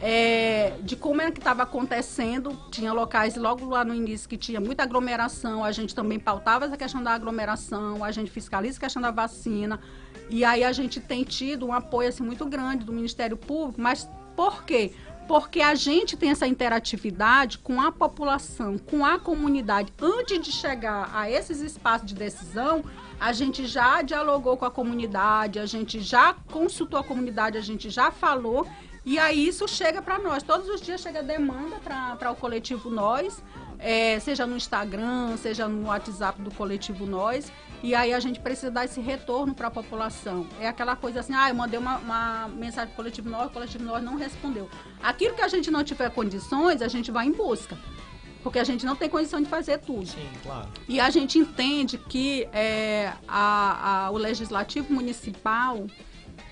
é, de como é que estava acontecendo. Tinha locais logo lá no início que tinha muita aglomeração. A gente também pautava essa questão da aglomeração, a gente fiscaliza a questão da vacina. E aí a gente tem tido um apoio assim, muito grande do Ministério Público, mas por quê? porque a gente tem essa interatividade com a população, com a comunidade. Antes de chegar a esses espaços de decisão, a gente já dialogou com a comunidade, a gente já consultou a comunidade, a gente já falou. E aí isso chega para nós. Todos os dias chega demanda para o coletivo Nós, é, seja no Instagram, seja no WhatsApp do coletivo Nós. E aí a gente precisa dar esse retorno para a população. É aquela coisa assim, ah, eu mandei uma, uma mensagem para o coletivo nós, o coletivo nós não respondeu. Aquilo que a gente não tiver condições, a gente vai em busca. Porque a gente não tem condição de fazer tudo. Sim, claro. E a gente entende que é, a, a, o legislativo municipal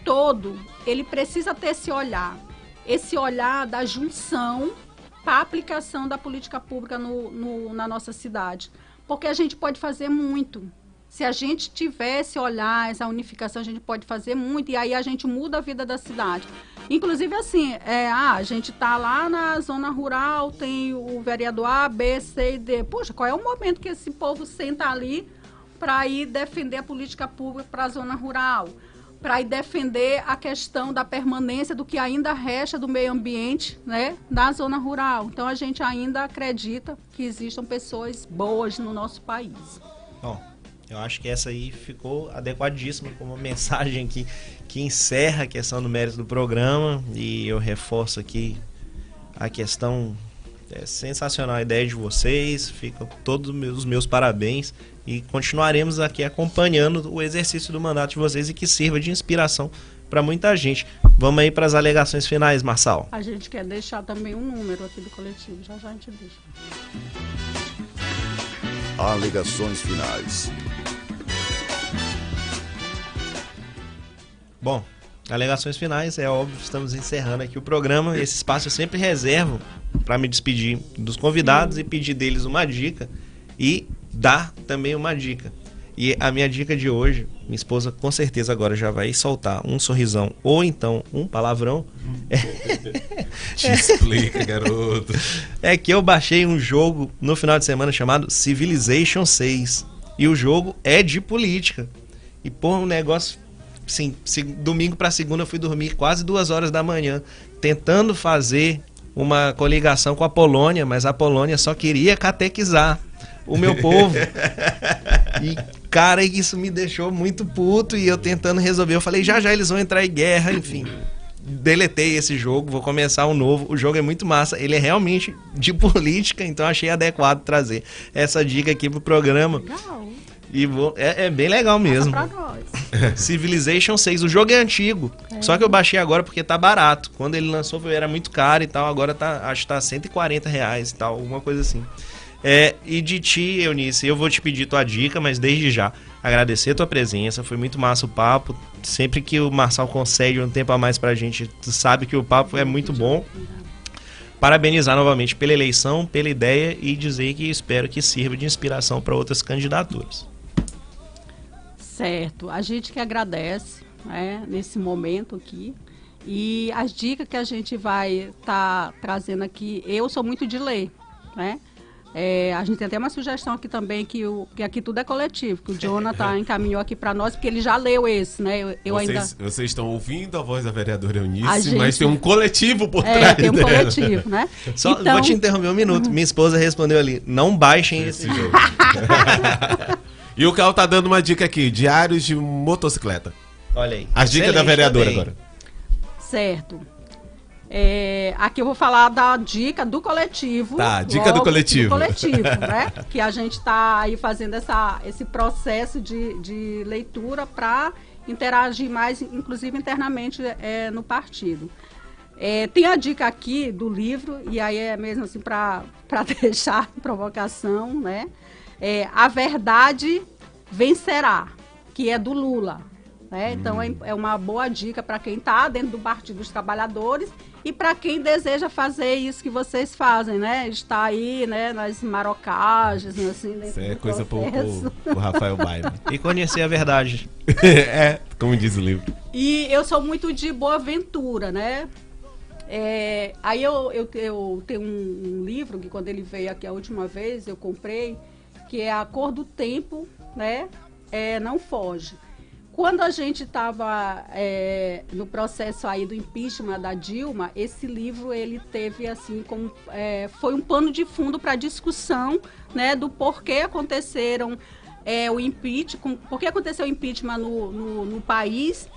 todo, ele precisa ter esse olhar. Esse olhar da junção para a aplicação da política pública no, no, na nossa cidade. Porque a gente pode fazer muito se a gente tivesse olhar essa unificação, a gente pode fazer muito e aí a gente muda a vida da cidade. Inclusive assim, é, ah, a gente está lá na zona rural, tem o vereador A, B, C e D. Poxa, qual é o momento que esse povo senta ali para ir defender a política pública para a zona rural? Para ir defender a questão da permanência do que ainda resta do meio ambiente né, na zona rural. Então a gente ainda acredita que existam pessoas boas no nosso país. Bom, eu acho que essa aí ficou adequadíssima como mensagem que, que encerra a questão do mérito do programa. E eu reforço aqui a questão é sensacional a ideia de vocês. Fica todos os meus, meus parabéns. E continuaremos aqui acompanhando o exercício do mandato de vocês e que sirva de inspiração para muita gente. Vamos aí para as alegações finais, Marçal. A gente quer deixar também um número aqui do coletivo. Já já a gente deixa. Alegações finais. Bom, alegações finais, é óbvio, estamos encerrando aqui o programa. Esse espaço eu sempre reservo para me despedir dos convidados e pedir deles uma dica e dar também uma dica. E a minha dica de hoje, minha esposa com certeza agora já vai soltar um sorrisão ou então um palavrão. Te explica, garoto. É que eu baixei um jogo no final de semana chamado Civilization 6. E o jogo é de política. E por um negócio sim, domingo para segunda eu fui dormir quase duas horas da manhã, tentando fazer uma coligação com a Polônia, mas a Polônia só queria catequizar o meu povo. e, cara, isso me deixou muito puto e eu tentando resolver. Eu falei, já já eles vão entrar em guerra, enfim. Deletei esse jogo, vou começar um novo. O jogo é muito massa, ele é realmente de política, então achei adequado trazer essa dica aqui pro programa. Legal. E vou, é, é bem legal mesmo. Passa pra nós. Civilization 6. O jogo é antigo. É. Só que eu baixei agora porque tá barato. Quando ele lançou era muito caro e tal. Agora tá, acho que tá 140 reais e tal. Alguma coisa assim. É, e de ti, Eunice, eu vou te pedir tua dica, mas desde já agradecer a tua presença. Foi muito massa o papo. Sempre que o Marçal concede um tempo a mais pra gente, tu sabe que o papo é muito bom. Parabenizar novamente pela eleição, pela ideia e dizer que espero que sirva de inspiração para outras candidaturas. Certo. A gente que agradece né, nesse momento aqui. E as dicas que a gente vai estar tá trazendo aqui, eu sou muito de ler, né? É, a gente tem até uma sugestão aqui também que, o, que aqui tudo é coletivo, que o Jonathan encaminhou aqui para nós, porque ele já leu esse, né? Eu, eu vocês, ainda... vocês estão ouvindo a voz da vereadora Eunice, gente... mas tem um coletivo por é, trás tem um dela. coletivo, né? Só então... vou te interromper um minuto. Minha esposa respondeu ali: não baixem esse jogo. E o Cal tá dando uma dica aqui: diários de motocicleta. Olha aí. As dicas da vereadora também. agora. Certo. É, aqui eu vou falar da dica do coletivo. Tá, dica do coletivo. Do coletivo, né? Que a gente está aí fazendo essa, esse processo de, de leitura para interagir mais, inclusive internamente é, no partido. É, tem a dica aqui do livro, e aí é mesmo assim para deixar provocação, né? É, A Verdade Vencerá, que é do Lula. Né? Então é, é uma boa dica para quem está dentro do Partido dos Trabalhadores e para quem deseja fazer isso que vocês fazem, né? Está aí, né, nas marocagens, assim, Isso é coisa pro, pro, pro Rafael Baima. E conhecer a verdade. é, como diz o livro. E eu sou muito de boa ventura, né? É, aí eu, eu, eu tenho um, um, livro que quando ele veio aqui a última vez eu comprei, que é A Cor do Tempo, né? É, não foge. Quando a gente estava é, no processo aí do impeachment da Dilma, esse livro ele teve assim como é, foi um pano de fundo para a discussão, né, do porquê aconteceram é, o impeachment, por que aconteceu o impeachment no, no, no país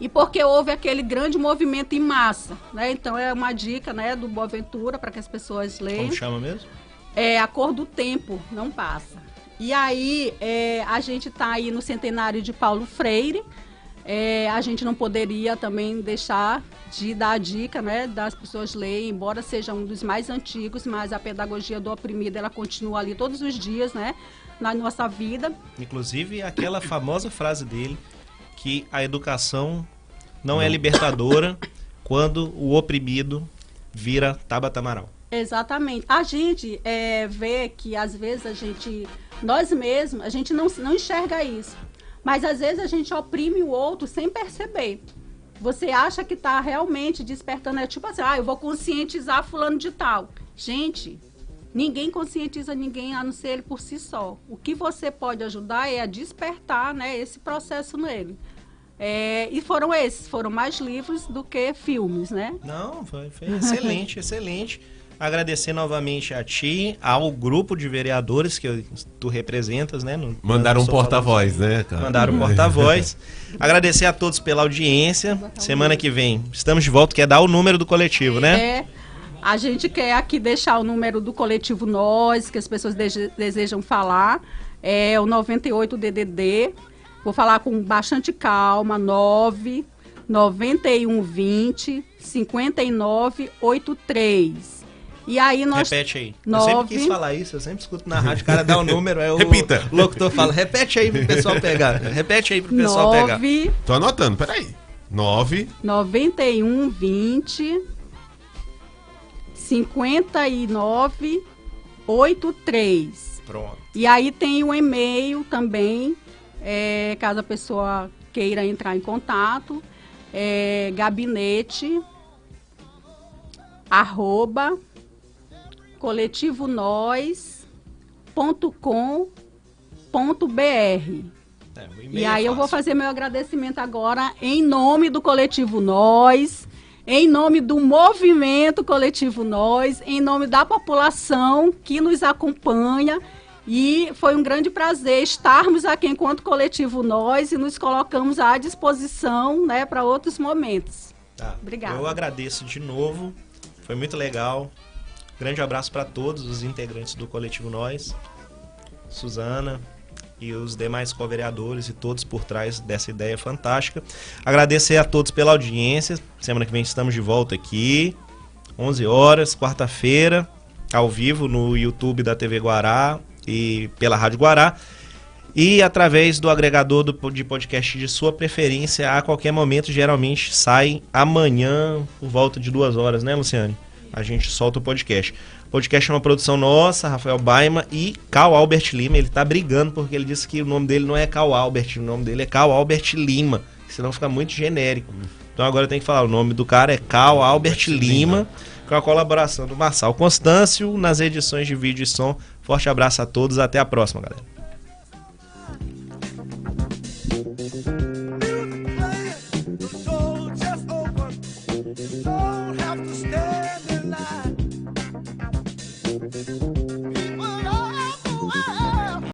e porque houve aquele grande movimento em massa, né? Então é uma dica, né, do Boaventura para que as pessoas leiam. Como chama mesmo? É a cor do tempo não passa. E aí é, a gente está aí no centenário de Paulo Freire. É, a gente não poderia também deixar de dar a dica, né, das pessoas lerem, embora seja um dos mais antigos, mas a pedagogia do oprimido ela continua ali todos os dias, né, na nossa vida. Inclusive aquela famosa frase dele que a educação não é libertadora quando o oprimido vira Tabata Amaral. Exatamente. A gente é, vê que às vezes a gente, nós mesmos, a gente não, não enxerga isso. Mas às vezes a gente oprime o outro sem perceber. Você acha que está realmente despertando, é tipo assim, ah, eu vou conscientizar fulano de tal. Gente, ninguém conscientiza ninguém a não ser ele por si só. O que você pode ajudar é a despertar né, esse processo nele. É, e foram esses, foram mais livros do que filmes, né? Não, foi, foi excelente, excelente. Agradecer novamente a ti, ao grupo de vereadores que tu representas, né? No, Mandaram um porta-voz, né, cara? Mandaram um porta-voz. Agradecer a todos pela audiência. Semana que vem estamos de volta. Quer dar o número do coletivo, né? É. A gente quer aqui deixar o número do coletivo Nós, que as pessoas desejam falar. É o 98 DDD. Vou falar com bastante calma. 9 9120 5983. E aí nós. Repete aí. Nove... Eu sempre quis falar isso, eu sempre escuto na rádio, o cara dá o número, é o Repita. locutor fala, repete aí pro pessoal pegar. Repete aí pro pessoal pegar. 9 Tô anotando, peraí. 9 91 20 59 83. Pronto. E aí tem o e-mail também, é, caso a pessoa queira entrar em contato, é gabinete arroba coletivonos.com.br. É, o E é aí eu vou fazer meu agradecimento agora em nome do Coletivo Nós, em nome do movimento Coletivo Nós, em nome da população que nos acompanha. E foi um grande prazer estarmos aqui enquanto Coletivo Nós e nos colocamos à disposição né, para outros momentos. Tá. Obrigada. Eu agradeço de novo, foi muito legal. Grande abraço para todos os integrantes do coletivo Nós, Suzana e os demais co-vereadores e todos por trás dessa ideia fantástica. Agradecer a todos pela audiência. Semana que vem estamos de volta aqui, 11 horas, quarta-feira, ao vivo no YouTube da TV Guará e pela Rádio Guará. E através do agregador do- de podcast de sua preferência, a qualquer momento, geralmente sai amanhã, por volta de duas horas, né, Luciane? A gente solta o podcast. O podcast é uma produção nossa, Rafael Baima e Cal Albert Lima. Ele tá brigando porque ele disse que o nome dele não é Cal Albert, o nome dele é Cal Albert Lima, senão fica muito genérico. Então agora tem que falar, o nome do cara é Cal Albert Lima, com a colaboração do Marçal Constâncio nas edições de vídeo e som. Forte abraço a todos, até a próxima, galera.